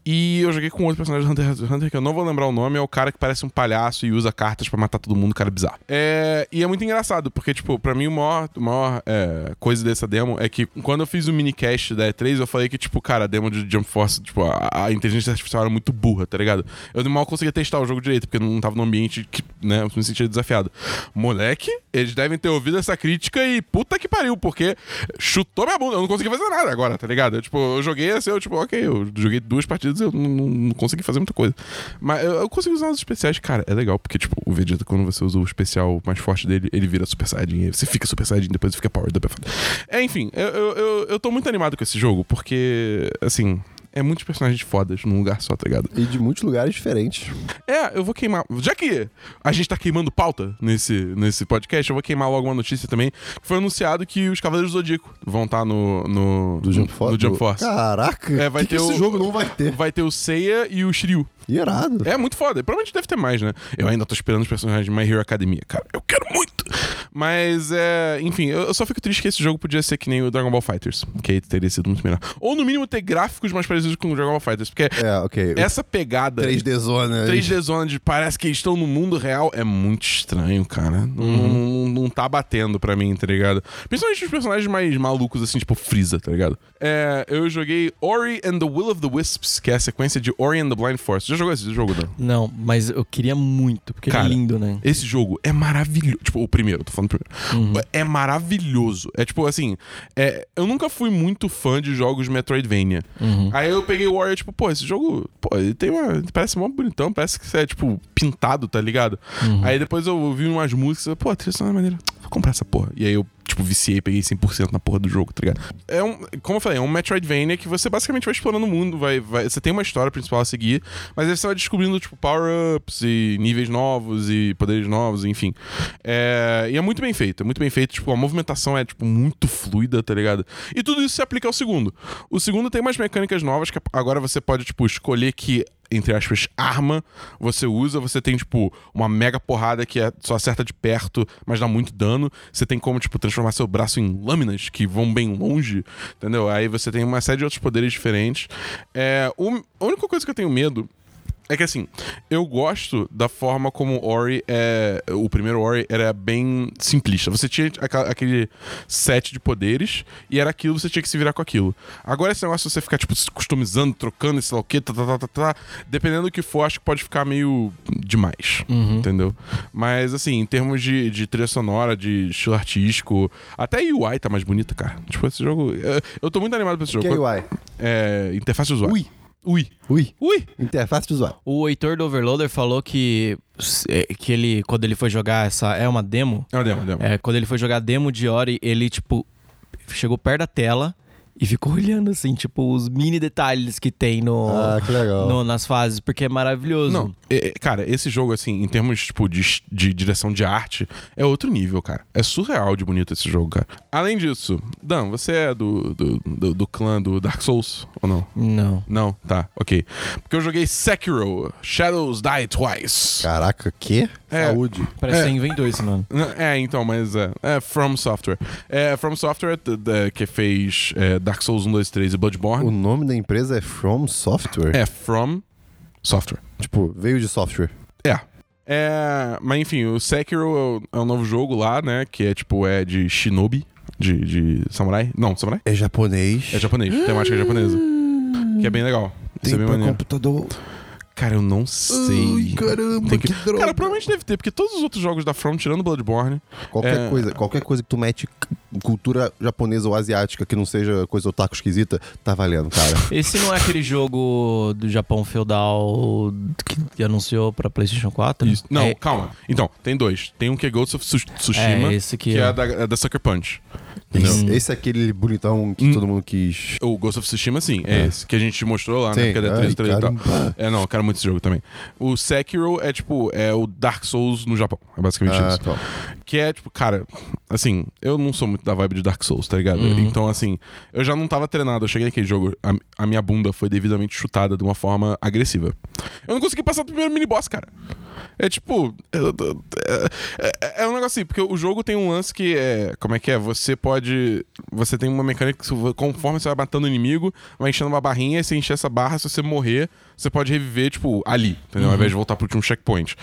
E eu joguei com outro personagem do Hunter vs Hunter, que eu não vou lembrar o nome. É o cara que parece um palhaço e usa cartas pra matar todo mundo, cara bizarro. É, e é muito engraçado, porque, tipo, pra mim, o maior, a maior é, coisa dessa demo é que quando eu fiz o minicast da E3, eu falei que, tipo, cara, a demo de Jump Force, tipo, a, a inteligência artificial era muito burra, tá ligado? Eu mal conseguia testar o jogo direito, porque não tava no ambiente que, né, eu me sentia desafiado. Moleque, eles devem ter ouvido essa crítica e puta que pariu, porque chutou minha bunda. Eu não consegui fazer nada agora, tá ligado? Eu, tipo, eu joguei assim, eu, tipo, ok, eu joguei duas partidas e eu não, não- não consegui fazer muita coisa. Mas eu, eu consegui usar os especiais, cara, é legal, porque, tipo, o Vegeta, quando você usa o especial mais forte dele, ele vira Super Saiyajin, você fica Super Saiyajin, depois fica Power Up. É, enfim, eu, eu, eu, eu tô muito animado com esse jogo, porque, assim. É muitos personagens fodas num lugar só, tá ligado? E de muitos lugares diferentes. É, eu vou queimar. Já que a gente tá queimando pauta nesse, nesse podcast, eu vou queimar logo uma notícia também. Que foi anunciado que os Cavaleiros do Zodíaco vão estar no, no. Do Jump Force. No Jump Force. Caraca! É, vai que que ter esse o- jogo não vai ter. Vai ter o Seiya e o Shiryu. Irado. É muito foda. Provavelmente deve ter mais, né? Eu ainda tô esperando os personagens de My Hero Academia, cara. Eu quero muito! Mas, é. Enfim, eu só fico triste que esse jogo podia ser que nem o Dragon Ball Fighters. Que aí teria sido muito melhor. Ou no mínimo ter gráficos mais parecidos com o Dragon Ball Fighters. Porque É, ok. essa pegada. 3D zona. 3D zona de parece que eles estão no mundo real é muito estranho, cara. Não, não, não tá batendo pra mim, tá ligado? Principalmente os personagens mais malucos, assim, tipo Freeza, tá ligado? É, eu joguei Ori and the Will of the Wisps, que é a sequência de Ori and the Blind Forest. Já jogou esse jogo, Dan? Não, mas eu queria muito, porque Cara, ele é lindo, né? Esse jogo é maravilhoso. Tipo, o primeiro, tô falando primeiro. É maravilhoso. É tipo assim, é, eu nunca fui muito fã de jogos Metroidvania. Aí eu peguei o Warrior, tipo, pô, esse jogo, pô, ele tem uma. Parece mó bonitão, parece que é, tipo, pintado, tá ligado? Aí depois eu ouvi umas músicas, pô, a trilha sonora é maneira. Vou comprar essa porra. E aí eu, tipo, viciei, peguei 100% na porra do jogo, tá ligado? É um, como eu falei, é um Metroidvania que você basicamente vai explorando o mundo, vai, vai, você tem uma história principal a seguir, mas aí você vai descobrindo, tipo, power-ups e níveis novos e poderes novos, enfim. É, e é muito bem feito, é muito bem feito, tipo, a movimentação é, tipo, muito fluida, tá ligado? E tudo isso se aplica ao segundo. O segundo tem umas mecânicas novas que agora você pode, tipo, escolher que entre aspas, arma você usa, você tem, tipo, uma mega porrada que é, só acerta de perto, mas dá muito dano. Você tem como, tipo, transformar seu braço em lâminas que vão bem longe, entendeu? Aí você tem uma série de outros poderes diferentes. É, o- a única coisa que eu tenho medo é que assim, eu gosto da forma como o Ori é. O primeiro Ori era bem simplista. Você tinha aquele set de poderes e era aquilo, você tinha que se virar com aquilo. Agora esse negócio de você ficar, tipo, se customizando, trocando, sei lá o quê, tá, tá, tá, tá, tá, dependendo do que for, acho que pode ficar meio demais. Entendeu? Mas assim, em termos de, de trilha sonora, de estilo artístico, até a UI tá mais bonita, cara. Tipo, esse jogo. Eu, eu tô muito animado pra esse Que jogo. é UI? É. Interface usuário. Ui. Ui. Ui. Ui. Interface de usuário. O Heitor do Overloader falou que, é, que ele, quando ele foi jogar essa. É uma demo? É uma demo, é uma demo. É, quando ele foi jogar a demo de Ori, ele, tipo, chegou perto da tela e ficou olhando, assim, tipo, os mini detalhes que tem no, Ah, que legal. no- nas fases, porque é maravilhoso. Não, é- cara, esse jogo, assim, em termos, tipo, de, de direção de arte, é outro nível, cara. É surreal de bonito esse jogo, cara. Além disso, Dan, você é do, do, do, do clã do Dark Souls, ou não? Não. Não? Tá, ok. Porque eu joguei Sekiro, Shadows Die Twice. Caraca, que? É. Saúde. Parece É. que você inventou esse nome. Não, É, então, mas é, é From Software. É From Software que fez é, Dark Souls 1, 2, 3 e Bloodborne. O nome da empresa é From Software? É From Software. Tipo, veio de software. É. É, mas enfim, o Sekiro é o, é um novo jogo lá, né? Que é tipo, é de shinobi, de, de samurai. Não, samurai? É japonês. É japonês, temática japonesa. Que é bem legal. Isso Tem é bem maneiro. computador. Cara, eu não sei. Ai, caramba, Tem que, droga. Cara, provavelmente deve ter, porque todos os outros jogos da From, tirando Bloodborne. Qualquer é- coisa, qualquer coisa que tu mete cultura japonesa ou asiática que não seja coisa otaku esquisita, tá valendo, cara. Esse não é aquele jogo do Japão feudal que anunciou pra PlayStation 4? Isso. Não, É, calma. Então, tem dois. Tem um que é Ghost of Tsu- Tsushima, É, esse aqui, que é ó. da, é da Sucker Punch. Esse, esse é aquele bonitão que Hum. todo mundo quis. O Ghost of Tsushima, sim, é, É. esse que a gente mostrou lá, né? Sim. Porque é da Ai, 3 3 e tal. É, não, eu quero muito esse jogo também. O Sekiro é tipo, é o Dark Souls no Japão. É basicamente Ah, isso. tá. Que é tipo, cara, assim, eu não sou muito da vibe de Dark Souls, tá ligado? Então, assim, eu já não tava treinado. Eu cheguei naquele jogo, a, a minha bunda foi devidamente chutada de uma forma agressiva. Eu não consegui passar do primeiro mini boss, cara. É tipo. É, é- é um negócio assim, porque o jogo tem um lance que é. Como é que é? Você pode. Você tem uma mecânica que conforme você vai matando o inimigo, vai enchendo uma barrinha, e se encher essa barra, se você morrer, você pode reviver, tipo, ali, entendeu? Ao invés de voltar pro último checkpoint.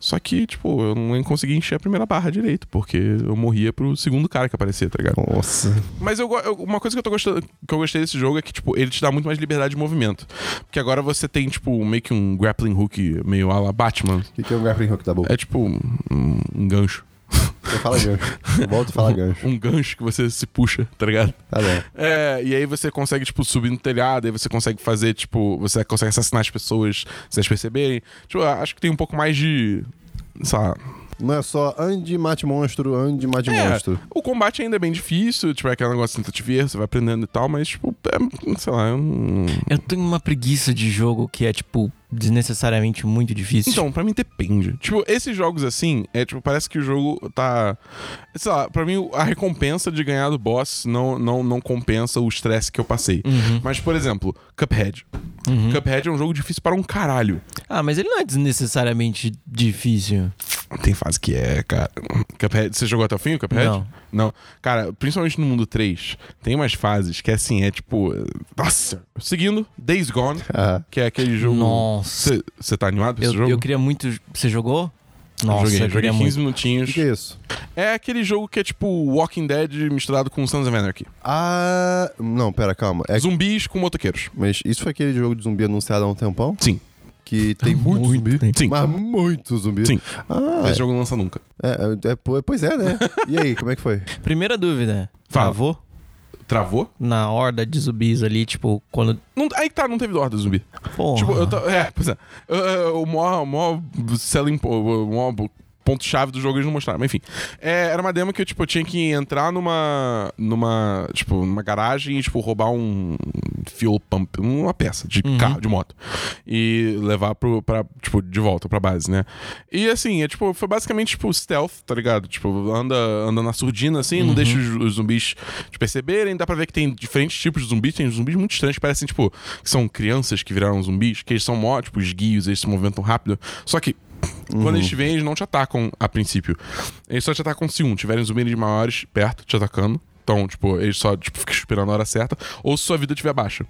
Só que, tipo, eu não consegui encher a primeira barra direito, porque eu morria pro segundo cara que aparecia, tá ligado? Nossa. Mas eu, eu- uma coisa que eu, tô gostando, que eu gostei desse jogo é que, tipo, ele te dá muito mais liberdade de movimento. Porque agora você tem, tipo, meio que um grappling hook meio à la Batman. O que, que é um grappling hook da boca? É tipo um, um gancho. Eu falo gancho. Eu volto a falar gancho. Um gancho que você se puxa, tá ligado? Tá bom. É, e aí você consegue, tipo, subir no telhado, aí você consegue fazer, tipo, você consegue assassinar as pessoas sem elas perceberem. Tipo, acho que tem um pouco mais de. sei lá, Não é só ande, mate monstro, ande, mate É, monstro. o combate ainda é bem difícil, tipo, é aquele negócio de tentativa, você vai aprendendo e tal, mas, tipo, é, sei lá, eu não... Eu tenho uma preguiça de jogo que é, tipo, desnecessariamente muito difícil. Então, pra mim depende. Tipo, esses jogos assim, é tipo, parece que o jogo tá. Sei lá, pra mim a recompensa de ganhar do boss não, não, não compensa o estresse que eu passei. Uhum. Mas, por exemplo, Cuphead. Cuphead é um jogo difícil para um caralho. Ah, mas ele não é desnecessariamente difícil. Tem fase que é, cara. Cuphead, você jogou até o fim o Cuphead? Não. Não. Cara, principalmente no mundo 3, tem umas fases que assim, é tipo. Nossa! Seguindo, Days Gone, Ah, que é aquele jogo. Nossa. Você tá animado pra Eu, esse jogo? eu queria muito. Você jogou? Nossa, joguei, eu joguei queria 15 muito. o minutinhos. que, que é isso? É aquele jogo que é tipo Walking Dead misturado com Sons of Anarchy. Ah. Não, pera, calma. É, Zumbis com motoqueiros. mas isso foi aquele jogo de zumbi anunciado há um tempão? Sim. Que tem muito, Muito zumbi. Sim. Mas muito zumbi. Sim. Ah, Esse jogo não lança nunca. é, é, é, po- pois é, né? E aí, como é que foi? Primeira dúvida. Fala. Travou? Travou? Na horda de zumbis ali, tipo, quando. Não, aí que tá, não teve horda zumbi. Porra. Tipo, eu tô, É, pois é. O maior, o maior selling, o maior ponto-chave do jogo eles não mostraram. Mas enfim. É, era uma demo que eu, tipo, eu tinha que entrar numa. numa. Tipo, numa garagem e, tipo, roubar um fuel pump, uma peça de Uhum. carro, de moto. E levar pro, pra, tipo, de volta pra base, né? E assim, é tipo, foi basicamente, tipo, stealth, tá ligado? Tipo, anda, anda na surdina, assim, não deixa os, os zumbis te perceberem. Dá pra ver que tem diferentes tipos de zumbis. Tem zumbis muito estranhos que parecem, tipo, que são crianças que viraram zumbis, que eles são mó, tipo, esguios, eles se movimentam rápido. Só que quando eles te veem, eles não te atacam a princípio. Eles só te atacam se um, tiverem zumbis de maiores perto te atacando. Então, tipo, eles só tipo, ficam esperando a hora certa. Ou se sua vida estiver baixa.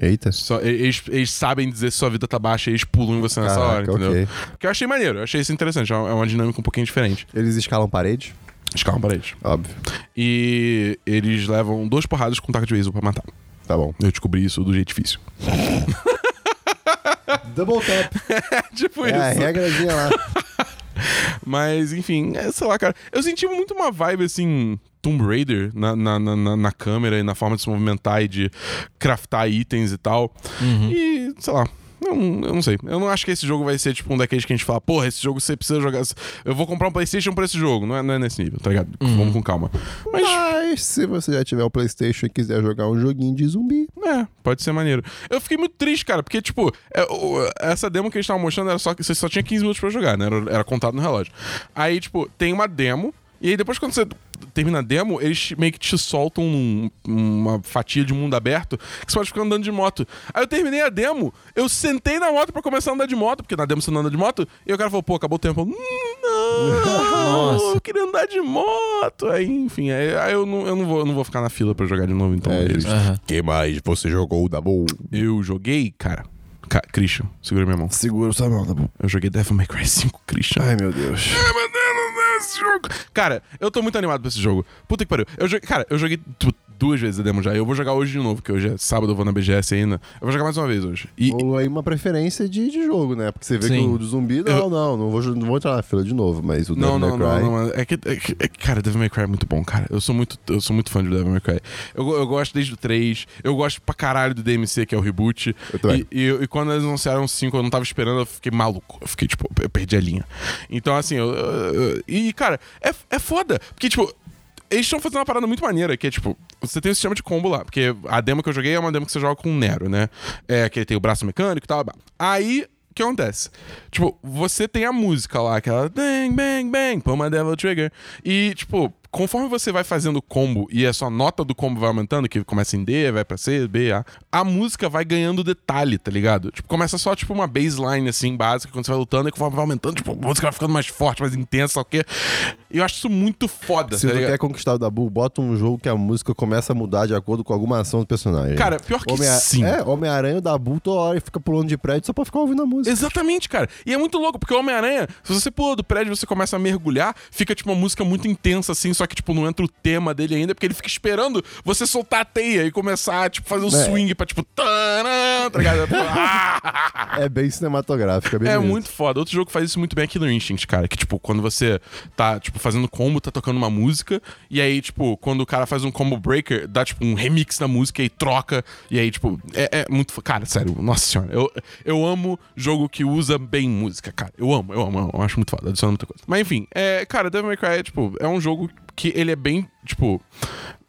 Eita. Só, eles, eles sabem dizer se sua vida tá baixa e eles pulam em você nessa Caraca, hora, entendeu? ok. Que eu achei maneiro, eu achei isso interessante. É uma, é uma dinâmica um pouquinho diferente. Eles escalam parede? Escalam parede. Óbvio. E eles levam duas porradas com taco de beisebol pra matar. Tá bom. Eu descobri isso do jeito difícil. Double tap. tipo É a isso. regrazinha lá. Mas, enfim, é, sei lá, cara. Eu senti muito uma vibe assim. Tomb Raider na, na, na, na- na câmera e na forma de se movimentar e de craftar itens e tal. E, sei lá. Eu não, eu não sei. Eu não acho que esse jogo vai ser tipo um daqueles que a gente fala, porra, esse jogo você precisa jogar. Eu vou comprar um PlayStation pra esse jogo. Não é, não é nesse nível, tá ligado? Vamos com calma. Mas, Mas se você já tiver o PlayStation e quiser jogar um joguinho de zumbi, é, pode ser maneiro. Eu fiquei muito triste, cara, porque, tipo, é, o- essa demo que eles estavam mostrando era só que você só tinha 15 minutos pra jogar, né? Era, era contado no relógio. Aí, tipo, tem uma demo. E aí, depois, quando você termina a demo, eles meio que te soltam um- uma fatia de mundo aberto que você pode ficar andando de moto. Aí eu terminei a demo, eu sentei na moto pra começar a andar de moto, porque na demo você não anda de moto, e o cara falou, pô, acabou o tempo. Eu, "Hum, não, Nossa. eu queria andar de moto. Aí, enfim, aí, aí eu, não, eu, não vou, eu não vou ficar na fila pra jogar de novo, então. É, eles- Aham. que mais você jogou da boa? eu joguei, cara. Ca Christian, segura minha mão. Segura sua mão, da boa. Eu joguei Devil May Cry 5, Christian. Ai, meu Deus. Ai, meu Deus, meu Deus, esse jogo. Cara, eu tô muito animado pra esse jogo. Puta que pariu. Eu cara, eu joguei tu- duas vezes a demo já. Eu vou jogar hoje de novo, porque hoje é sábado, eu vou na BGS ainda. Eu vou jogar mais uma vez hoje. E, Rolou aí uma preferência de, de jogo, né? Porque você vê Sim. que o do zumbi, não, não, não vou, não vou entrar na fila de novo, mas o Não, Devil não, May não, Cry... não, É que, é que- é que, cara, Devil May Cry é muito bom, cara. Eu sou muito, eu sou muito fã de Devil May Cry. Eu, eu gosto desde o 3, eu gosto pra caralho do DMC, que é o reboot. Eu. E, e, e quando eles anunciaram o 5, eu não tava esperando, eu fiquei maluco. Eu fiquei, tipo, eu perdi a linha. Então, assim, eu. eu- eu- e, cara, é, é foda. Porque, tipo. Eles estão fazendo uma parada muito maneira, que é tipo, você tem um sistema de combo lá, porque a demo que eu joguei é uma demo que você joga com o Nero, né? É que ele tem o braço mecânico e tal. Aí, o que acontece? Tipo, você tem a música lá, aquela bang, bang, bang, pull my devil trigger. E, tipo, conforme você vai fazendo o combo e a sua nota do combo vai aumentando, que começa em D, vai pra C, B, A, a música vai ganhando detalhe, tá ligado? Tipo, começa só, tipo, uma baseline, assim, básica, quando você vai lutando, e conforme vai aumentando, tipo, a música vai ficando mais forte, mais intensa, o quê? Eu acho isso muito foda, Se tá você quer conquistar o Dabu, bota um jogo que a música começa a mudar de acordo com alguma ação do personagem. Cara, pior que Homem sim. É, Homem-Aranha, o Dabu toda hora fica pulando de prédio só pra ficar ouvindo a música. Exatamente, cara. E é muito louco, porque o Homem-Aranha, se você pula do prédio e você começa a mergulhar, fica tipo uma música muito intensa, assim, só só que, tipo, não entra o tema dele ainda, porque ele fica esperando você soltar a teia e começar, tipo, fazer um É. swing pra, tipo, tá ligado? Ah! É bem cinematográfico, é bem É bonito. muito foda. Outro jogo que faz isso muito bem é Killer Instinct, cara. Que, tipo, quando você tá, tipo, fazendo combo, tá tocando uma música, e aí, tipo, quando o cara faz um combo breaker, dá, tipo, um remix da música e troca, e aí, tipo, é, é muito. Cara, sério, nossa senhora. Eu, eu amo jogo que usa bem música, cara. Eu amo, eu amo, eu, amo, eu acho muito foda, adiciona muita coisa. Mas enfim, é, cara, Devil May Cry é, tipo, é um jogo que ele é bem, tipo.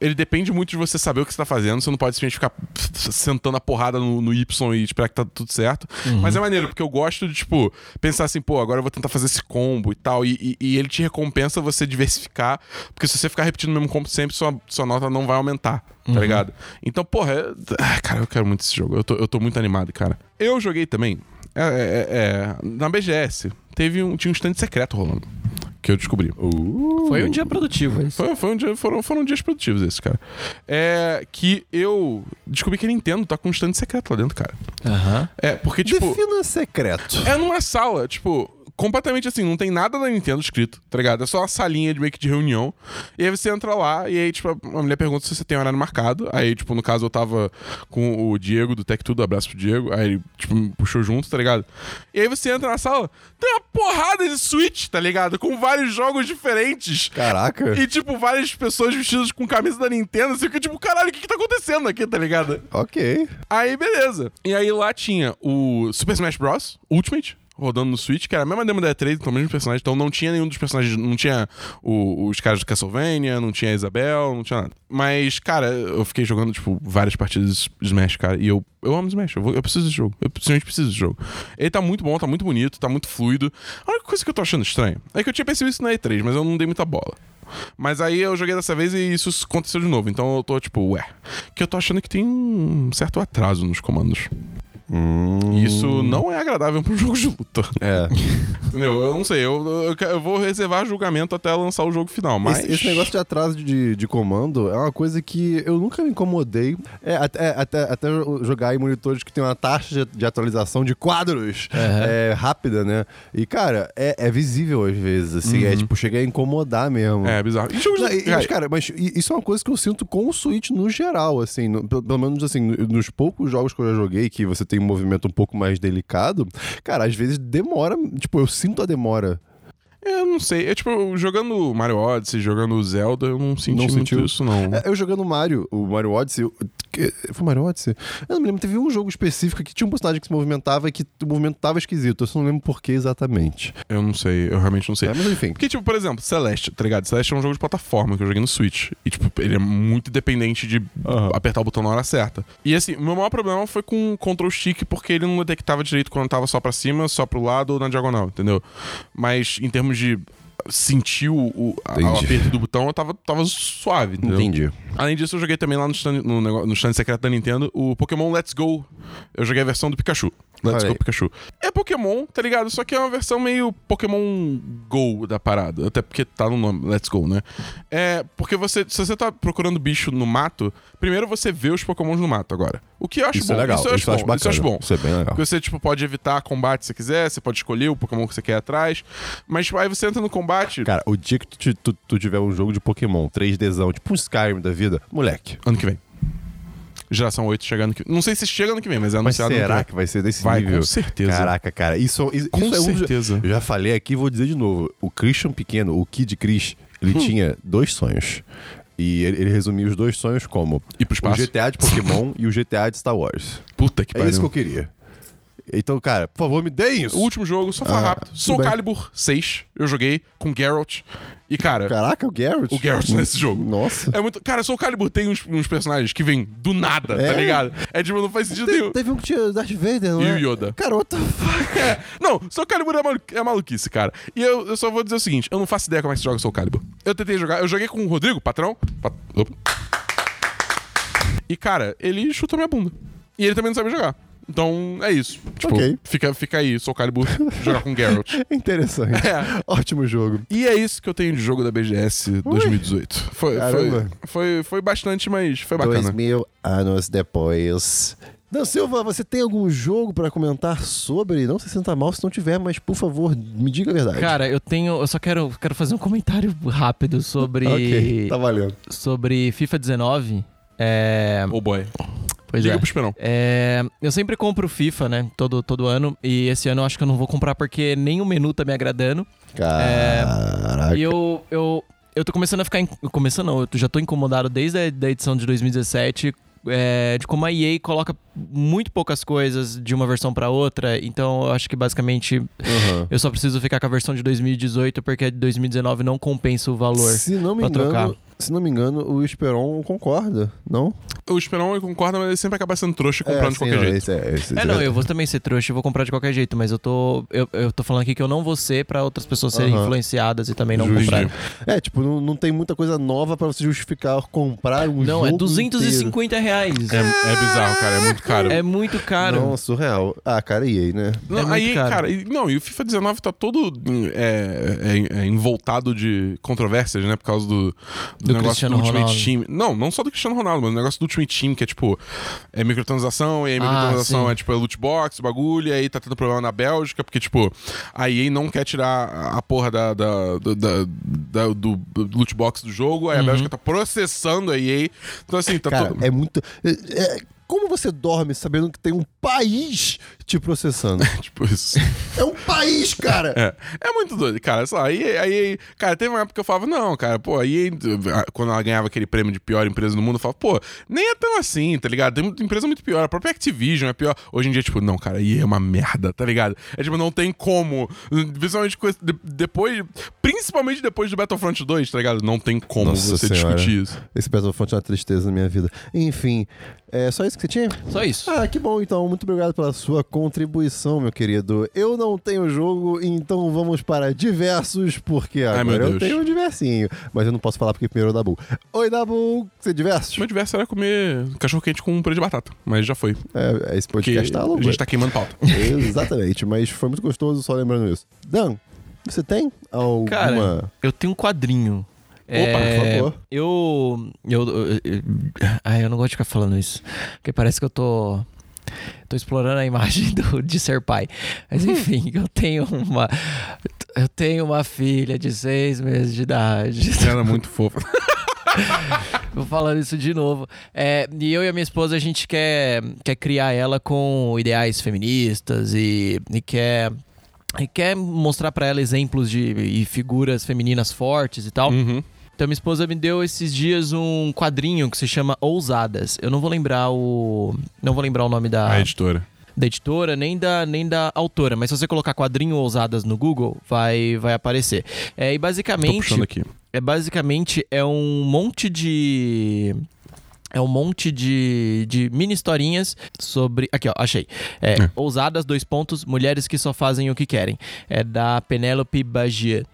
Ele depende muito de você saber o que você tá fazendo. Você não pode simplesmente ficar sentando a porrada no, no Y e esperar que tá tudo certo. Mas é maneiro, porque eu gosto de, tipo, pensar assim, pô, agora eu vou tentar fazer esse combo e tal. E, e- e ele te recompensa você diversificar. Porque se você ficar repetindo o mesmo combo sempre, sua, sua nota não vai aumentar, tá ligado? Então, porra, é... ah, cara, eu quero muito esse jogo. Eu tô, eu tô muito animado, cara. Eu joguei também. é, é, é, na BGS, teve um, tinha um stand secreto rolando. Que eu descobri. Uh, Foi um dia produtivo, isso. Foi, foi um dia- foram, foram dias produtivos esses, cara. É que eu descobri que a Nintendo tá com um stand secreto lá dentro, cara. Aham. É, porque, tipo. Defina secreto. É numa sala, tipo, completamente assim, não tem nada da Nintendo escrito, tá ligado? É só uma salinha de meio que de reunião. E aí você entra lá e aí, tipo, a mulher pergunta se você tem horário marcado. Aí, tipo, no caso eu tava com o Diego do Tech Tudo, abraço pro Diego. Aí ele, tipo, me puxou junto, tá ligado? E aí você entra na sala, tem uma porrada de Switch, tá ligado? Com vários jogos diferentes. Caraca. E, tipo, várias pessoas vestidas com camisa da Nintendo. Você fica, tipo, caralho, o que que tá acontecendo aqui, tá ligado? Ok. Aí, beleza. E aí lá tinha o Super Smash Bros. Ultimate. Rodando no Switch, que era a mesma demo da E3, então o mesmo personagem. Então não tinha nenhum dos personagens. Não tinha o- os caras do Castlevania, não tinha a Isabel, não tinha nada. Mas, cara, eu fiquei jogando, tipo, várias partidas de Smash, cara. E eu, eu amo Smash. Eu, vou- eu preciso desse jogo. Eu simplesmente preciso desse jogo. Ele tá muito bom, tá muito bonito, tá muito fluido. A única coisa que eu tô achando estranho é que eu tinha percebido isso na E3, mas eu não dei muita bola. Mas aí eu joguei dessa vez e isso aconteceu de novo. Então eu tô tipo, ué. Que eu tô achando que tem um certo atraso nos comandos. Hum, isso não é agradável pra um jogo de luta. É. Entendeu? Eu não sei. Eu, eu, eu vou reservar julgamento até lançar o jogo final. Mas. Esse, esse negócio de atraso de, de comando é uma coisa que eu nunca me incomodei. É, até, até, até jogar em monitores que tem uma taxa de, de atualização de quadros é, rápida, né? E, cara, é, é visível às vezes, assim. É tipo, chega a incomodar mesmo. É bizarro. E de... mas, cara, mas isso é uma coisa que eu sinto com o Switch no geral, assim, no- pelo, menos assim, no- nos poucos jogos que eu já joguei que você tem movimento um pouco mais delicado, cara, às vezes demora, tipo, eu sinto a demora. Eu não sei. É tipo, jogando Mario Odyssey, jogando Zelda, eu não senti Não muito sentiu? isso, não. É, Eu jogando Mario, o Mario Odyssey. eu- Foi Mario Odyssey? Eu não me lembro. Teve um jogo específico que tinha um personagem que se movimentava e que o movimento tava esquisito. Eu só não lembro por que exatamente. Eu não sei. Eu realmente não sei. É, mas enfim. Porque, tipo, por exemplo, Celeste, tá ligado? Celeste é um jogo de plataforma que eu joguei no Switch. E, tipo, ele é muito dependente de apertar o botão na hora certa. E, assim, o meu maior problema foi com o control stick, porque ele não detectava direito quando tava só pra cima, só pro lado ou na diagonal, entendeu? Mas, em termos de sentir o, o, a- o aperto do botão, eu tava, tava suave, entendeu? Entendi. Além disso, eu joguei também lá no stand, no, no stand secreto da Nintendo o Pokémon Let's Go. Eu joguei a versão do Pikachu. Let's Olha Go aí. Pikachu. É Pokémon, tá ligado? Só que é uma versão meio Pokémon Go da parada. Até porque tá no nome, Let's Go, né? É porque você, se você tá procurando bicho no mato, primeiro você vê os Pokémons no mato agora. O que eu acho Isso bom. é legal. Isso eu acho bom. bacana. Isso eu acho bom. Isso é bem legal. Porque você, tipo, pode evitar combate se você quiser, você pode escolher o Pokémon que você quer atrás. Mas tipo, aí você entra no combate. Cara, o dia que tu, tu- tu tiver um jogo de Pokémon 3Dzão, tipo um Skyrim da vida, moleque. Ano que vem. Geração 8 chegando que Não sei se chega ano que vem, mas é Mas anunciado que será que vai ser desse Vai, nível? com certeza. Caraca, cara, isso, isso, Com isso é um. certeza. Eu já falei aqui, vou dizer de novo. O Christian Pequeno, o Kid Chris, Hum. ele tinha dois sonhos. E ele, ele resumia os dois sonhos como Ir pro o espaço. GTA de Pokémon e o GTA de Star Wars. Puta que É pariu. isso que eu queria. Então, cara, por favor, me deem isso. O último jogo, só falar Ah, rápido. Soul bem. Calibur 6, eu joguei com Geralt. E, cara, Caraca, o Garrett. o Geralt nesse jogo. Nossa. É muito. Cara, Soul Calibur tem uns, uns personagens que vêm do nada, É? tá ligado? É tipo, não faz sentido Te- nenhum. Teve um que tinha Darth Vader, não E é? o Yoda. Cara, what the fuck? É, não, Soul Calibur é, malu é maluquice, cara. E eu, eu só vou dizer o seguinte: eu não faço ideia como é que se joga Soul Calibur. Eu tentei jogar, eu joguei com o Rodrigo, patrão. Pat- Opa. E, cara, ele chutou minha bunda. E ele também não sabe jogar. Então, é isso. Tipo, Ok. fica, fica aí, Soul Calibur, jogar com Geralt. Interessante. É. Ótimo jogo. E é isso que eu tenho de jogo da BGS 2018. Foi, foi, foi, foi bastante, mas foi bacana. Dois mil anos depois, Dan Silva, você tem algum jogo pra comentar sobre? Não se sinta mal se não tiver, mas por favor, me diga a verdade. Cara, eu tenho. Eu só quero, quero fazer um comentário rápido sobre. ok, tá valendo. Sobre FIFA 19. É. Oh boy. Pois Liga é. pro Esperão. É, eu sempre compro FIFA, né? Todo, todo ano. E esse ano eu acho que eu não vou comprar porque nem o menu tá me agradando. Caraca. E eu, eu, eu tô começando a ficar. in- Começando, não, eu já tô incomodado desde a da edição de 2017. é, de como a EA coloca muito poucas coisas de uma versão pra outra. Então eu acho que basicamente Aham. eu só preciso ficar com a versão de 2018 porque a de 2019 não compensa o valor. Se não me pra engano, trocar. se não me engano, o Esperon concorda, não? O Esperão ele concorda, mas ele sempre acaba sendo trouxa e comprando de sim, qualquer não, jeito. esse é, esse- É, não, eu vou também ser trouxa e vou comprar de qualquer jeito, mas eu tô. Eu, eu tô falando aqui que eu não vou ser pra outras pessoas serem Aham. influenciadas e também não Justo. comprarem. É, tipo, não, não tem muita coisa nova pra você justificar comprar um Não, jogo é inteiro. 250 reais. É, é bizarro, cara. É muito caro. É muito caro. Não, surreal. Ah, cara, EA, né? Não, É aí, caro. cara, e- não, e o FIFA 19 tá todo é, é, é envoltado de controvérsias, né? Por causa do, do, Do negócio Cristiano do Ultimate Ronaldo. Team. Não, não só do Cristiano Ronaldo, mas o negócio do Ultimate Team, que é tipo, é microtransação, e aí Ah, microtransação sim. é tipo é loot box, bagulho, e aí tá tendo problema na Bélgica, porque, tipo, a EA não quer tirar a porra da, da, da- da- da- do, do loot box do jogo, aí a Uhum. Bélgica tá processando a EA. Então, assim, tá Cara, todo. é muito. é- é- como você dorme sabendo que tem um país te processando? Tipo isso. é um país, cara! É, é muito doido, cara. Só, aí, aí, cara, teve uma época que eu falava, não, cara, pô, aí quando ela ganhava aquele prêmio de pior empresa do mundo, eu falava, pô, nem é tão assim, tá ligado? Tem empresa muito pior. A própria Activision é pior. Hoje em dia, tipo, não, cara, aí é uma merda, tá ligado? É tipo, não tem como. Principalmente depois. Principalmente depois do Battlefront 2, tá ligado? Não tem como Nossa você Senhora. discutir isso. Esse Battlefront é uma tristeza na minha vida. Enfim, é só isso que você tinha? Só isso. Ah, que bom, então. Muito obrigado pela sua contribuição, meu querido. Eu não tenho jogo, então vamos para diversos, porque Ai, meu agora eu tenho um diversinho. Mas eu não posso falar porque primeiro é o Dabu. Oi, Dabu! Você é diversos? O meu diverso era comer cachorro quente com um purê de batata, mas já foi. É, esse Porque podcast tá a louco. gente tá queimando pauta. Exatamente, mas foi muito gostoso só lembrando isso. Dan, você tem alguma... Cara, eu tenho um quadrinho. Opa, por favor. Eu, eu, eu, eu. Ai, eu não gosto de ficar falando isso. Porque parece que eu tô. Tô explorando a imagem do, de ser pai. Mas enfim, eu tenho uma. Eu tenho uma filha de seis meses de idade. Ela é muito fofa. Vou falando isso de novo. É, e eu e a minha esposa, a gente quer, quer criar ela com ideais feministas e, e quer. E quer mostrar pra ela exemplos de e figuras femininas fortes e tal. Uhum. Então minha esposa me deu esses dias um quadrinho que se chama Ousadas. Eu não vou lembrar o não vou lembrar o nome da, A editora. da editora nem da nem da autora, mas se você colocar quadrinho Ousadas no Google, vai vai aparecer. É, e Tô basicamente puxando aqui. é basicamente é um monte de é um monte de, de mini historinhas sobre. Aqui, ó, achei. É, É. Ousadas, dois pontos, mulheres que só fazem o que querem. É da Penélope Bagia.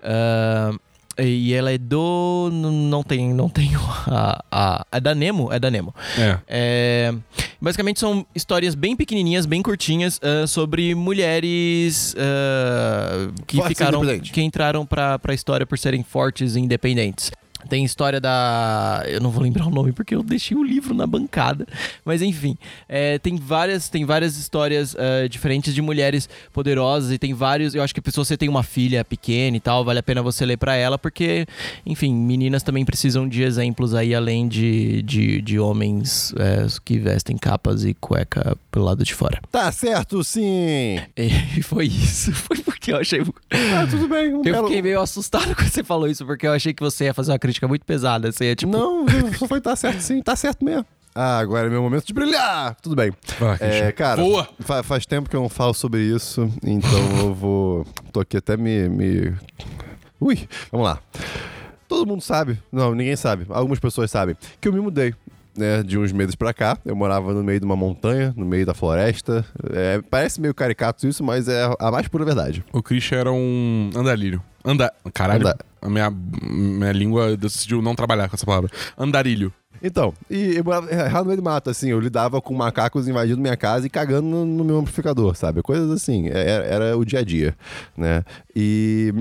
Ah, e ela é do. Não tem. Não tem a, a. É da Nemo? É da Nemo. É. É, basicamente são histórias bem pequenininhas, bem curtinhas, ah, sobre mulheres ah, que Fortes e ficaram, que entraram pra, pra história por serem fortes e independentes. Tem história da. Eu não vou lembrar o nome porque eu deixei o livro na bancada. Mas enfim. é, tem, várias, tem várias histórias ah, diferentes de mulheres poderosas e tem vários. Eu acho que se você tem uma filha pequena e tal, vale a pena você ler pra ela, porque, enfim, meninas também precisam de exemplos aí, além de, de, de homens é, que vestem capas e cueca pelo lado de fora. Tá certo, sim! E foi isso. Foi porque eu achei. Ah, tudo bem. Um Eu belo- fiquei meio assustado quando você falou isso, porque eu achei que você ia fazer uma crítica muito pesada. Você ia, tipo. Não, só foi tá certo sim, tá certo mesmo. Ah, agora é meu momento de brilhar! Tudo bem. Vai, É, cara, fa- faz tempo que eu não falo sobre isso, então eu vou. Tô aqui até me. me... Ui, vamos lá. Todo mundo sabe, não, ninguém sabe, algumas pessoas sabem, que eu me mudei. Né, de uns meses pra cá, eu morava no meio de uma montanha, no meio da floresta. É, parece meio caricato isso, mas é a mais pura verdade. O Christian era um andarilho. Anda... Caralho. Anda- A minha, minha língua decidiu não trabalhar com essa palavra. Andarilho. Então, e errado no meio do mato, assim, eu lidava com macacos invadindo minha casa e cagando no, no meu amplificador, sabe? Coisas assim, é- era, era o dia a dia, né? E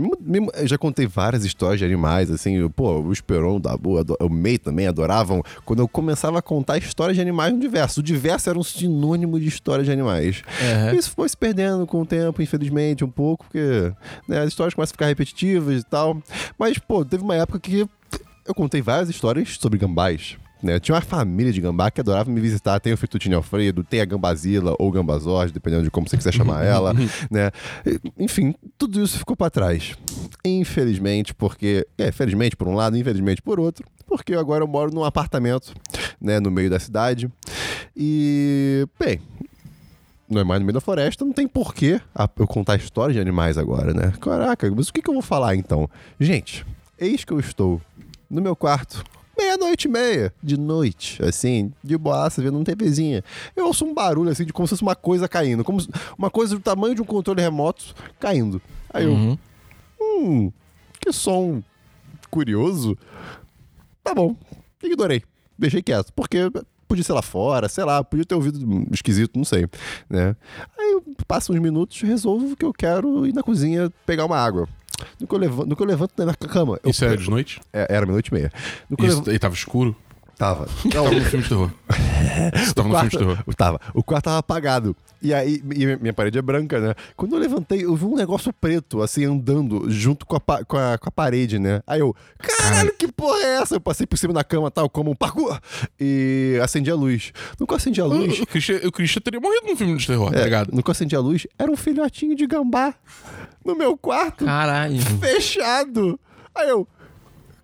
já contei várias histórias de animais, assim, eu- pô, o Esperon, o Dabu, o May também adoravam, quando eu começava a contar histórias de animais no diverso. O diverso era um sinônimo de histórias de animais. Aham. Isso foi se perdendo com o tempo, infelizmente, um pouco, porque né, as histórias começam a ficar repetitivas e tal. Mas, pô, teve uma época que eu contei várias histórias sobre gambás. Né? Tinha uma família de gambá que adorava me visitar. Tem o Fettuccine Alfredo, tem a Gambazila ou Gambazord, dependendo de como você quiser chamar ela. né? Enfim, tudo isso ficou pra trás. Infelizmente, porque. É, felizmente por um lado, infelizmente por outro. Porque agora eu moro num apartamento, né, no meio da cidade. E, bem, não é mais no meio da floresta, não tem porquê eu contar histórias de animais agora, né? Caraca, mas o que, que eu vou falar então? Gente, eis que eu estou no meu quarto, meia-noite e meia, de noite, assim, de boaça, vendo uma TVzinha. Eu ouço um barulho, assim, de como se fosse uma coisa caindo, como uma coisa do tamanho de um controle remoto caindo. Aí eu, Uhum. hum, que som curioso. Tá bom, ignorei. Deixei quieto, porque podia ser lá fora, sei lá, podia ter ouvido esquisito, não sei, né? Aí eu passo uns minutos, resolvo que eu quero ir na cozinha pegar uma água. No que eu levanto, no que eu levanto da cama... eu- Isso era de noite? É, era meia-noite e meia. No eu Isso, levanto, e tava escuro? Tava. Tava no filme de terror. Tava no filme de terror. Tava. O quarto tava apagado. E aí, e minha parede é branca, né? Quando eu levantei, eu vi um negócio preto, assim, andando junto com a, com a, com a parede, né? Aí eu, caralho, que porra é essa? Eu passei por cima da cama, tal, como um parkour, e acendi a luz. Eu acendi a luz, O Christian, o Christian teria morrido num filme de terror, tá é, ligado? no que eu acendi a luz, era um filhotinho de gambá no meu quarto, Caralho. fechado. Aí eu,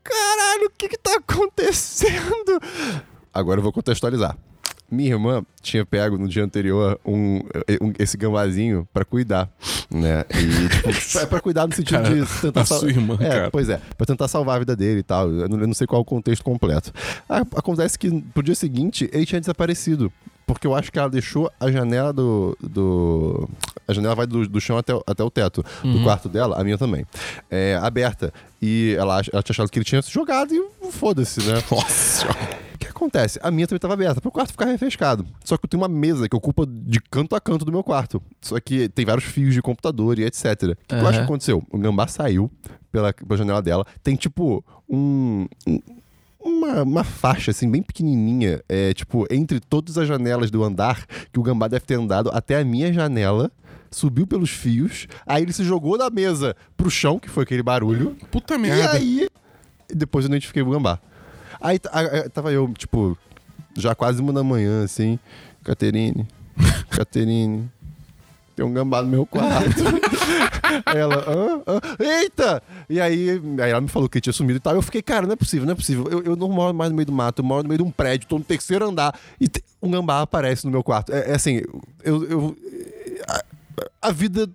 caralho, o que que tá acontecendo? Agora eu vou contextualizar. Minha irmã tinha pego no dia anterior um, um- esse gambazinho pra cuidar, né? E, tipo, pra, pra cuidar no sentido Cara, de tentar a sal- sua irmã, é, cara. Pois é, pra tentar salvar a vida dele e tal. Eu não, eu não sei qual é o contexto completo. Ah, Acontece que pro dia seguinte ele tinha desaparecido. Porque eu acho que ela deixou a janela do. do a janela vai do, do chão até, o- até o teto do quarto dela, a minha também. É, aberta. E ela, ela tinha achado que ele tinha se jogado e foda-se, né? Nossa. O que acontece? A minha também estava aberta, para o quarto ficar refrescado. Só que eu tenho uma mesa que ocupa de canto a canto do meu quarto. Só que tem vários fios de computador e etc. O que, que eu acho que aconteceu? O gambá saiu pela, pela janela dela. Tem tipo um. um- uma, uma faixa, assim, bem pequenininha, é, tipo, entre todas as janelas do andar, que o gambá deve ter andado até a minha janela, subiu pelos fios, aí ele se jogou da mesa pro chão, que foi aquele barulho, Puta e merda. aí, depois eu identifiquei o gambá. Aí a- a- tava eu, tipo, já quase uma da manhã, assim. Caterine, Caterine, tem um gambá no meu quarto. Ela, hã? Hã? eita! E aí, aí ela me falou que tinha sumido e tal. Eu fiquei, cara, não é possível, não é possível. Eu, eu não moro mais no meio do mato, eu moro no meio de um prédio, tô no terceiro andar e te- um gambá aparece no meu quarto. É, é assim, eu. eu a, a vida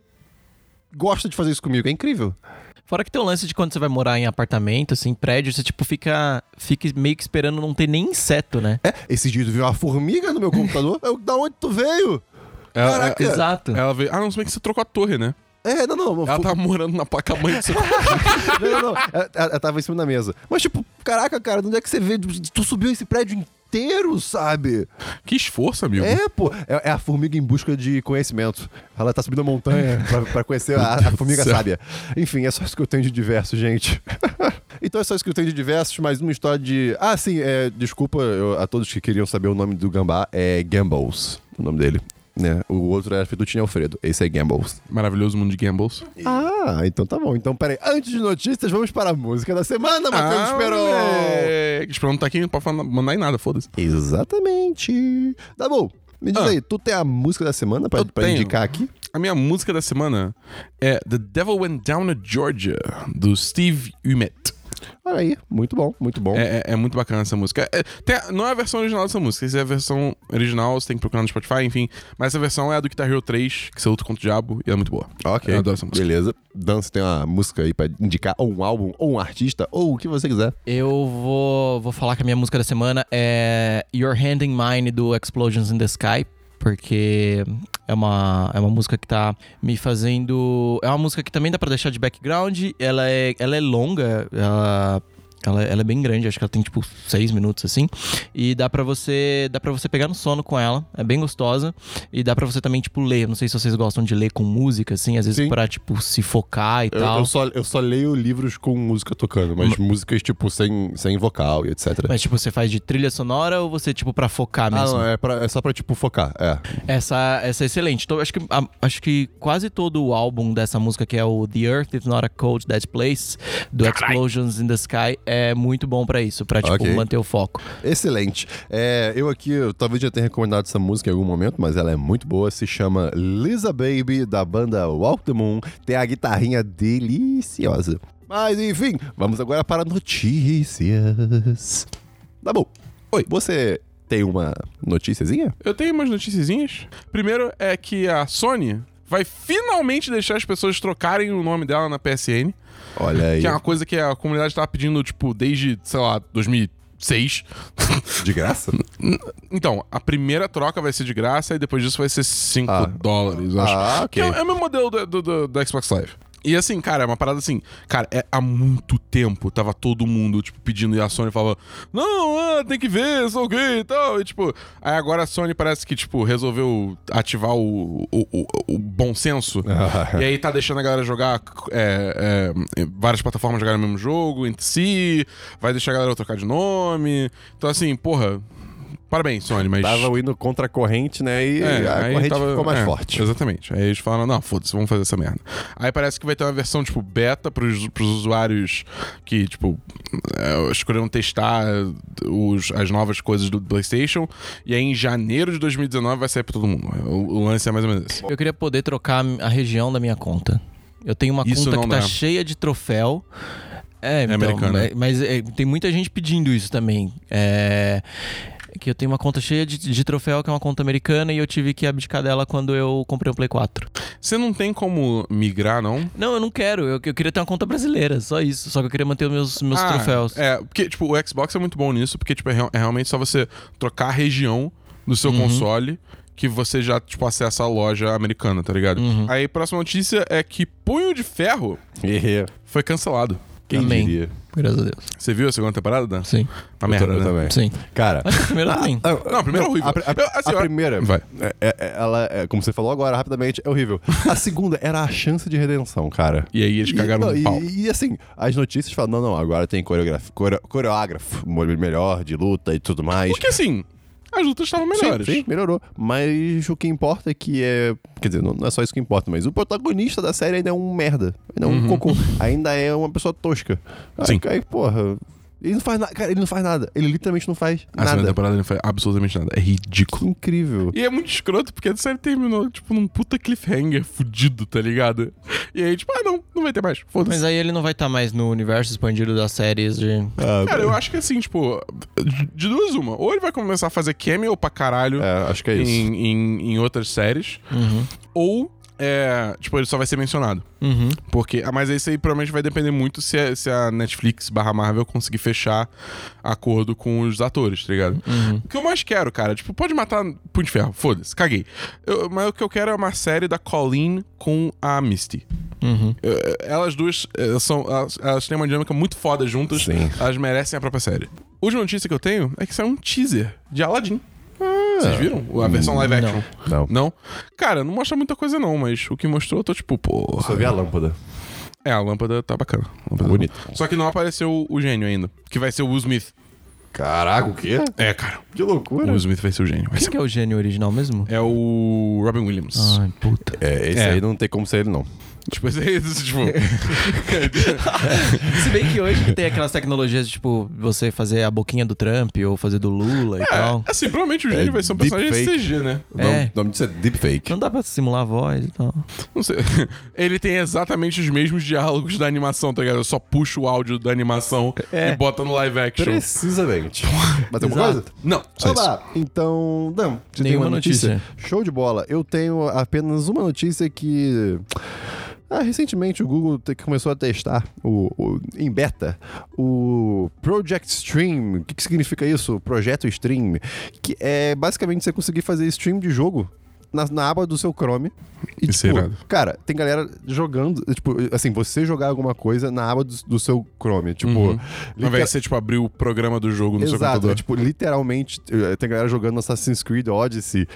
gosta de fazer isso comigo, é incrível. Fora que tem o lance de quando você vai morar em apartamento, assim, prédio, você tipo fica, fica meio que esperando não ter nem inseto, né? É, esses dias eu vi uma formiga no meu computador. Eu, da onde tu veio? Ela, Caraca. ela- Exato. ela veio. Ah, não, se bem que você trocou a torre, né? É, não, não. Ela tava morando na placa-mãe do seu. Não, não, não. Ela, ela- tava em cima da mesa. Mas, tipo, caraca, cara, de onde é que você veio? Tu subiu esse prédio inteiro, sabe? que esforço, amigo. É, pô. É, é a formiga em busca de conhecimento. Ela tá subindo a montanha pra, pra conhecer a, a formiga sábia. Enfim, é só isso que eu tenho de diverso, gente. então é só isso que eu tenho de diversos, mais uma história de. Ah, sim, é, desculpa eu- a todos que queriam saber o nome do gambá. É Gambles, o nome dele. Né? O outro era Fettuccine Alfredo. Esse é Gambles. Maravilhoso mundo de gambles. Ah, então tá bom. Então, peraí. Antes de notícias, vamos para a música da semana, Matheus Esperon. moleque. Esperon não tá aqui, não pode falar- mandar em nada, foda-se. Exatamente. Tá bom. Me diz Ah. aí, tu tem a música da semana pra, pra indicar aqui? A minha música da semana é The Devil Went Down to Georgia, do Steve Umet. Olha aí, muito bom, muito bom. É, é- é muito bacana essa música. É- tem a- não é a versão original dessa música, essa é a versão original, você tem que procurar no Spotify, enfim. Mas essa versão é a do Guitar Hero 3, que você luta contra o diabo, e é muito boa. Ok, Eu adoro essa música. beleza. Dan, você tem uma música aí pra indicar, ou um álbum, ou um artista, ou o que você quiser. Eu vou, vou falar que a minha música da semana é Your Hand in Mine do Explosions in the Sky, porque é uma, é uma música que tá me fazendo. É uma música que também dá pra deixar de background, ela é, ela é longa, ela, Ela, ela é bem grande, acho que ela tem tipo seis minutos assim. E dá pra você. Dá para você pegar no sono com ela. É bem gostosa. E dá pra você também, tipo, ler. Não sei se vocês gostam de ler com música, assim, às vezes Sim. pra, tipo, se focar e Eu, tal. eu só, eu só leio livros com música tocando, mas músicas, tipo, sem, sem vocal e etc. Mas, tipo, você faz de trilha sonora ou você, tipo, pra focar Ah, mesmo? não, é, pra- é só pra, tipo, focar. É. Essa, essa é excelente. Então, acho que, a- acho que quase todo o álbum dessa música, que é o The Earth is Not a Cold Dead Place, do Explosions in the Sky, é muito bom pra isso, pra, tipo, Ok. manter o foco. Excelente. É, eu aqui, eu talvez já tenha recomendado essa música em algum momento, mas ela é muito boa. Se chama Lisa Baby, da banda Walk the Moon. Tem a guitarrinha deliciosa. Mas enfim, vamos agora para notícias. Tá bom. Oi, você tem uma noticiazinha? Eu tenho umas noticiazinhas. Primeiro é que a Sony vai finalmente deixar as pessoas trocarem o nome dela na PSN. Olha aí. Que é uma coisa que a comunidade tava pedindo, tipo, desde, sei lá, 2006. De graça? Então, a primeira troca vai ser de graça e depois disso vai ser 5 Ah. dólares, eu acho. Ah, ok. Que é, é o mesmo modelo do, do, do- do Xbox Live. E assim, cara, é uma parada assim. Cara, é, há muito tempo tava todo mundo, tipo, pedindo e a Sony falava: Não, ah, tem que ver, sou gay e tal. E tipo, aí agora a Sony parece que, tipo, resolveu ativar o, o, o- o bom senso. e aí tá deixando a galera jogar é, é, várias plataformas jogarem o mesmo jogo entre si, vai deixar a galera trocar de nome. Então, assim, porra. Parabéns, Sony, mas. Tava indo contra a corrente, né? E É, a aí corrente tava- ficou mais é, forte. Exatamente. Aí eles falaram, não, foda-se, vamos fazer essa merda. Aí parece que vai ter uma versão, tipo, beta pros, pros usuários que, tipo, é, escolheram testar os, as novas coisas do PlayStation. E aí em janeiro de 2019 vai sair pra todo mundo. O, o lance é mais ou menos esse. Eu queria poder trocar a região da minha conta. Eu tenho uma Isso conta que tá dá. cheia de troféu. É, então, americana. é, mas é, tem muita gente pedindo isso também. É, que eu tenho uma conta cheia de, de troféu, que é uma conta americana, e eu tive que abdicar dela quando eu comprei um Play 4. Você não tem como migrar, não? Não, eu não quero. Eu, eu queria ter uma conta brasileira, só isso. Só que eu queria manter os meus, meus Ah, troféus. É, porque, tipo, o Xbox é muito bom nisso, porque, tipo, é, é realmente só você trocar a região do seu Uhum. console que você já, tipo, acessa a loja americana, tá ligado? Uhum. Aí, a próxima notícia é que Punho de Ferro foi cancelado. quem Amém. diria? Graças a Deus. Você viu a segunda temporada, Dan? Sim. Uma Eu merda, eu né? também. Sim. Cara, a primeira também. Ah, Não, a primeira é horrível. A, a- assim, a primeira, Vai. é- é- ela, é, como você falou agora, rapidamente, é horrível. A segunda era a chance de redenção, cara. E aí eles cagaram não, no e, pau. E, assim, as notícias falam, não, não, agora tem coreografia, core- coreógrafo melhor de luta e tudo mais. Porque, assim, as lutas estavam melhores. Sim, sim, melhorou. Mas o que importa é que é. Quer dizer, não, é só isso que importa, mas o protagonista da série ainda é um merda. Ainda é um cocô. Ainda é uma pessoa tosca. Aí, Sim. aí, porra. Ele não faz nada. Cara, ele não faz nada. Ele literalmente não faz A segunda nada. temporada não foi absolutamente nada. É ridículo. Incrível. E é muito escroto, porque a série terminou, tipo, num puta cliffhanger fudido, tá ligado? E aí, tipo, ah, não, não vai ter mais. Foda-se. Mas aí ele não vai estar mais no universo expandido das séries de. Ah, Cara, eu acho que assim, tipo, de duas uma. Ou ele vai começar a fazer cameo pra caralho É, acho que é isso. em, em, em outras séries, Uhum. ou, é, tipo, ele só vai ser mencionado. Uhum. Porque, ah, mas isso aí provavelmente vai depender muito se a, se a Netflix barra Marvel conseguir fechar acordo com os atores, tá ligado? Uhum. O que eu mais quero, cara, tipo, pode matar Punho de Ferro, foda-se, caguei. Eu- mas o que eu quero é uma série da Colleen com a Misty. Uhum. Eu- Elas duas eh, são. Elas, elas têm uma dinâmica muito foda juntas. Sim. Elas merecem a própria série. Última notícia que eu tenho é que saiu um teaser de Aladdin. Vocês viram? A versão live action. Não. Não? Cara, não mostra muita coisa não, mas o que mostrou eu tô tipo, porra. Só vi a lâmpada. É, a lâmpada tá bacana. Lâmpada Bonito. tá. Só que não apareceu o gênio ainda. Que vai ser o Will Smith. Caraca, o quê? É, cara. Que O loucura. Will Smith vai ser o gênio. Quem ser- que é o gênio original mesmo? É o Robin Williams. Ai, puta. É, esse É. aí não tem como ser ele, não. Tipo, esse aí, tipo. Se bem que hoje que tem aquelas tecnologias de, tipo, você fazer a boquinha do Trump ou fazer do Lula e tal. é, assim, provavelmente o gênio É vai ser um personagem deepfake. CG, né? O nome, É. o nome disso é Deepfake. Não dá pra simular a voz e tal. Não sei. Ele tem exatamente os mesmos diálogos da animação, tá ligado? Eu só puxo o áudio da animação É. e bota no live action. Precisamente. Mas tem alguma coisa? Não, só isso. Então, não, você tem Nenhuma uma notícia? notícia. Show de bola. Eu tenho apenas uma notícia que ah, recentemente o Google começou a testar o, o- em beta o Project Stream. O que, que significa isso? Projeto Stream, que é basicamente você conseguir fazer stream de jogo na, na aba do seu Chrome. E, Isso é tipo, cara, tem galera jogando, tipo, assim, você jogar alguma coisa na aba do, do seu Chrome. Tipo, Uhum. Ao liter- invés de você, tipo, abrir o programa do jogo no seu Exato, computador. é, tipo, literalmente, eh, tem galera jogando Assassin's Creed Odyssey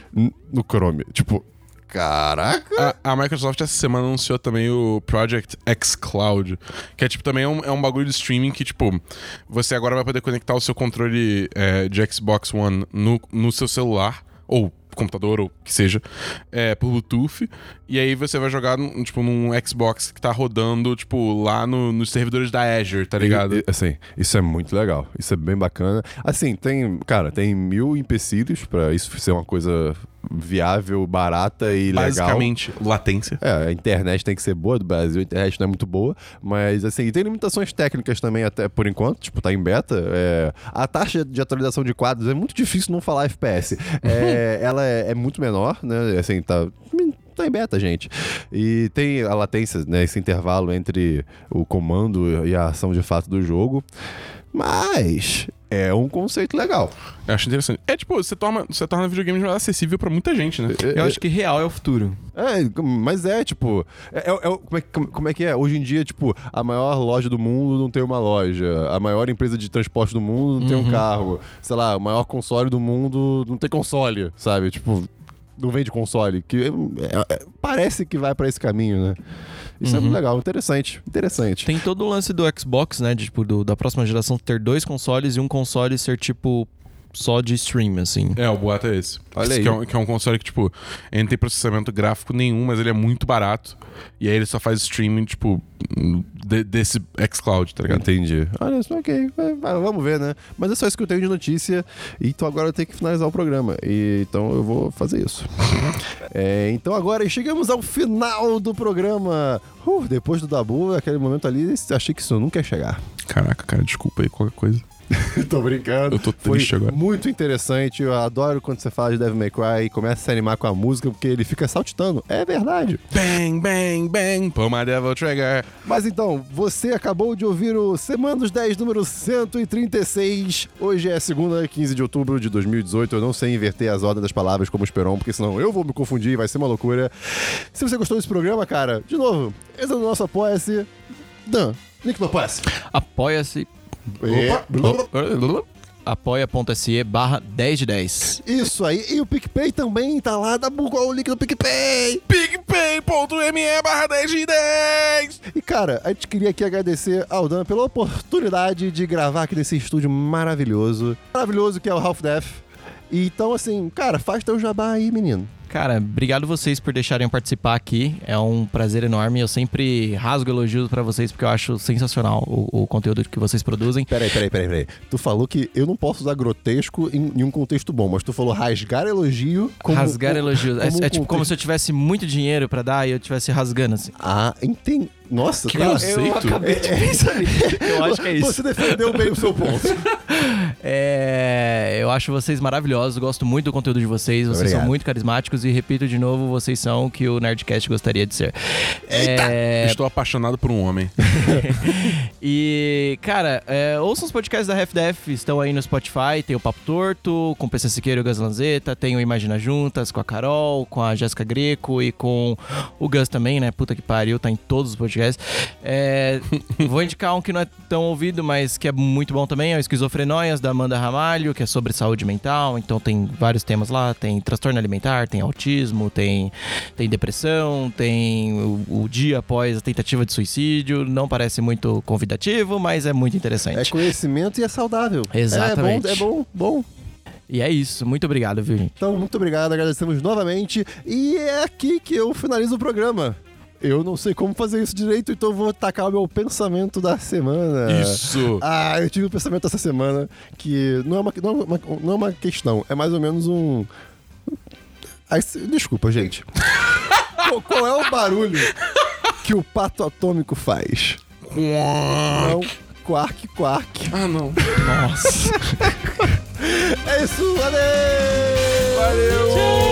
no Chrome. Tipo, caraca! A, a Microsoft essa semana anunciou também o Project X Cloud, que é tipo também é um, é um bagulho de streaming que, tipo, você agora vai poder conectar o seu controle é, de Xbox One no, no seu celular, ou computador, ou que seja, é, por Bluetooth, e aí você vai jogar, num- tipo, num Xbox que tá rodando, tipo, lá no- nos servidores da Azure, tá ligado? E- e, assim, isso é muito legal. Isso é bem bacana. Assim, tem, cara, tem mil empecilhos pra isso ser uma coisa viável, barata e legal. Basicamente, latência. É, a internet tem que ser boa do Brasil, a internet não é muito boa, mas assim, tem limitações técnicas também até por enquanto, tipo, tá em beta. é, a taxa de atualização de quadros é muito difícil não falar FPS. É, ela é, é muito menor, né? Assim, tá. Tá em beta, gente. E tem a latência, né? Esse intervalo entre o comando e a ação de fato do jogo. Mas é um conceito legal. Eu acho interessante. É tipo, você torna, você torna videogames mais acessível pra muita gente, né? Eu acho que real é o futuro. É, mas é, tipo. É, é- é- como, é, como- como é que é? Hoje em dia, tipo, a maior loja do mundo não tem uma loja. A maior empresa de transporte do mundo não tem um carro. Sei lá, o maior console do mundo não tem console, sabe? Tipo, não vende console. Que é- é- parece que vai pra esse caminho, né? Isso é muito legal, interessante. Interessante. Tem todo o lance do Xbox, né? De, tipo, do- da próxima geração ter dois consoles e um console ser, tipo, só de stream, assim. É, o boato é esse. Olha Esse aí. Que é, um, que é um console que, tipo, ele não tem processamento gráfico nenhum, mas ele é muito barato. E aí ele só faz streaming, tipo, de- desse xCloud, tá ligado? Entendi. Olha, isso ok. É, vamos ver, né? Mas é só isso que eu tenho de notícia. Então agora eu tenho que finalizar o programa. E, então eu vou fazer isso. É, então agora chegamos ao final do programa. Uh, depois do Dabu, aquele momento ali, achei que isso nunca ia chegar. Caraca, cara, desculpa aí qualquer coisa. Tô brincando. Eu tô Foi triste agora. muito interessante. Eu adoro quando você fala de Devil May Cry e começa a se animar com a música, porque ele fica saltitando. É verdade. Bang, bang, bang, pull my devil trigger. Mas então, você acabou de ouvir o Semana dos 10, número 136. Hoje é segunda, 15 de outubro de 2018. Eu não sei inverter as ordens das palavras como Esperon, porque senão eu vou me confundir e vai ser uma loucura. Se você gostou desse programa, cara, de novo, esse é o nosso Apoia-se. Dan, link no Apoia-se. Apoia-se. Opa. Apoia.se barra 10 de 10. Isso aí. E o PicPay também tá lá. Dá o link do PicPay. picpay.me barra 10 de 10. E, cara, a gente queria aqui agradecer ao Dan pela oportunidade de gravar aqui nesse estúdio maravilhoso. Maravilhoso que é o Half Death. E, então, assim, cara, faz teu jabá aí, menino. Cara, obrigado vocês por deixarem eu participar aqui. É um prazer enorme. Eu sempre rasgo elogios pra vocês porque eu acho sensacional o, o conteúdo que vocês produzem. Peraí, peraí, peraí, peraí. Tu falou que eu não posso usar grotesco em, em um contexto bom, mas tu falou rasgar elogio como... rasgar como- elogios. É, como um é tipo como contexto- se eu tivesse muito dinheiro pra dar e eu estivesse rasgando assim. Ah, entendi. Nossa, Que tá. conceito. Eu acabei de pensar nisso. Eu acho que é isso. Você defendeu bem o seu ponto. É, eu acho vocês maravilhosos, gosto muito do conteúdo de vocês, vocês Obrigado. são muito carismáticos e repito de novo, vocês são o que o Nerdcast gostaria de ser. É, Estou apaixonado por um homem. e, cara, é, ouçam os podcasts da RefDef, estão aí no Spotify, tem o Papo Torto, com o PC Siqueira e o Gus Lanzetta, tem o Imagina Juntas com a Carol, com a Jéssica Greco e com o Gus também, né? Puta que pariu, tá em todos os podcasts. É, vou indicar um que não é tão ouvido, mas que é muito bom também, é o Esquizofrenóias, da Amanda Ramalho, que é sobre saúde mental, então tem vários temas lá, tem transtorno alimentar, tem autismo, tem, tem depressão, tem o, o dia após a tentativa de suicídio, não parece muito convidativo, mas é muito É interessante. conhecimento e é saudável. Exatamente. É bom, é bom, bom. E é isso, muito obrigado, viu, gente? Então, muito obrigado, agradecemos novamente. E é aqui que eu finalizo o programa. Eu não sei como fazer isso direito, então eu vou tacar o meu pensamento da semana. Isso. Ah, eu tive um pensamento essa semana que não é uma, não é uma, não é uma questão, é mais ou menos um. Desculpa, gente. qual, qual é o barulho que o pato atômico faz? Não, quark, quark. Ah, não. Nossa. É isso, valeu! Valeu!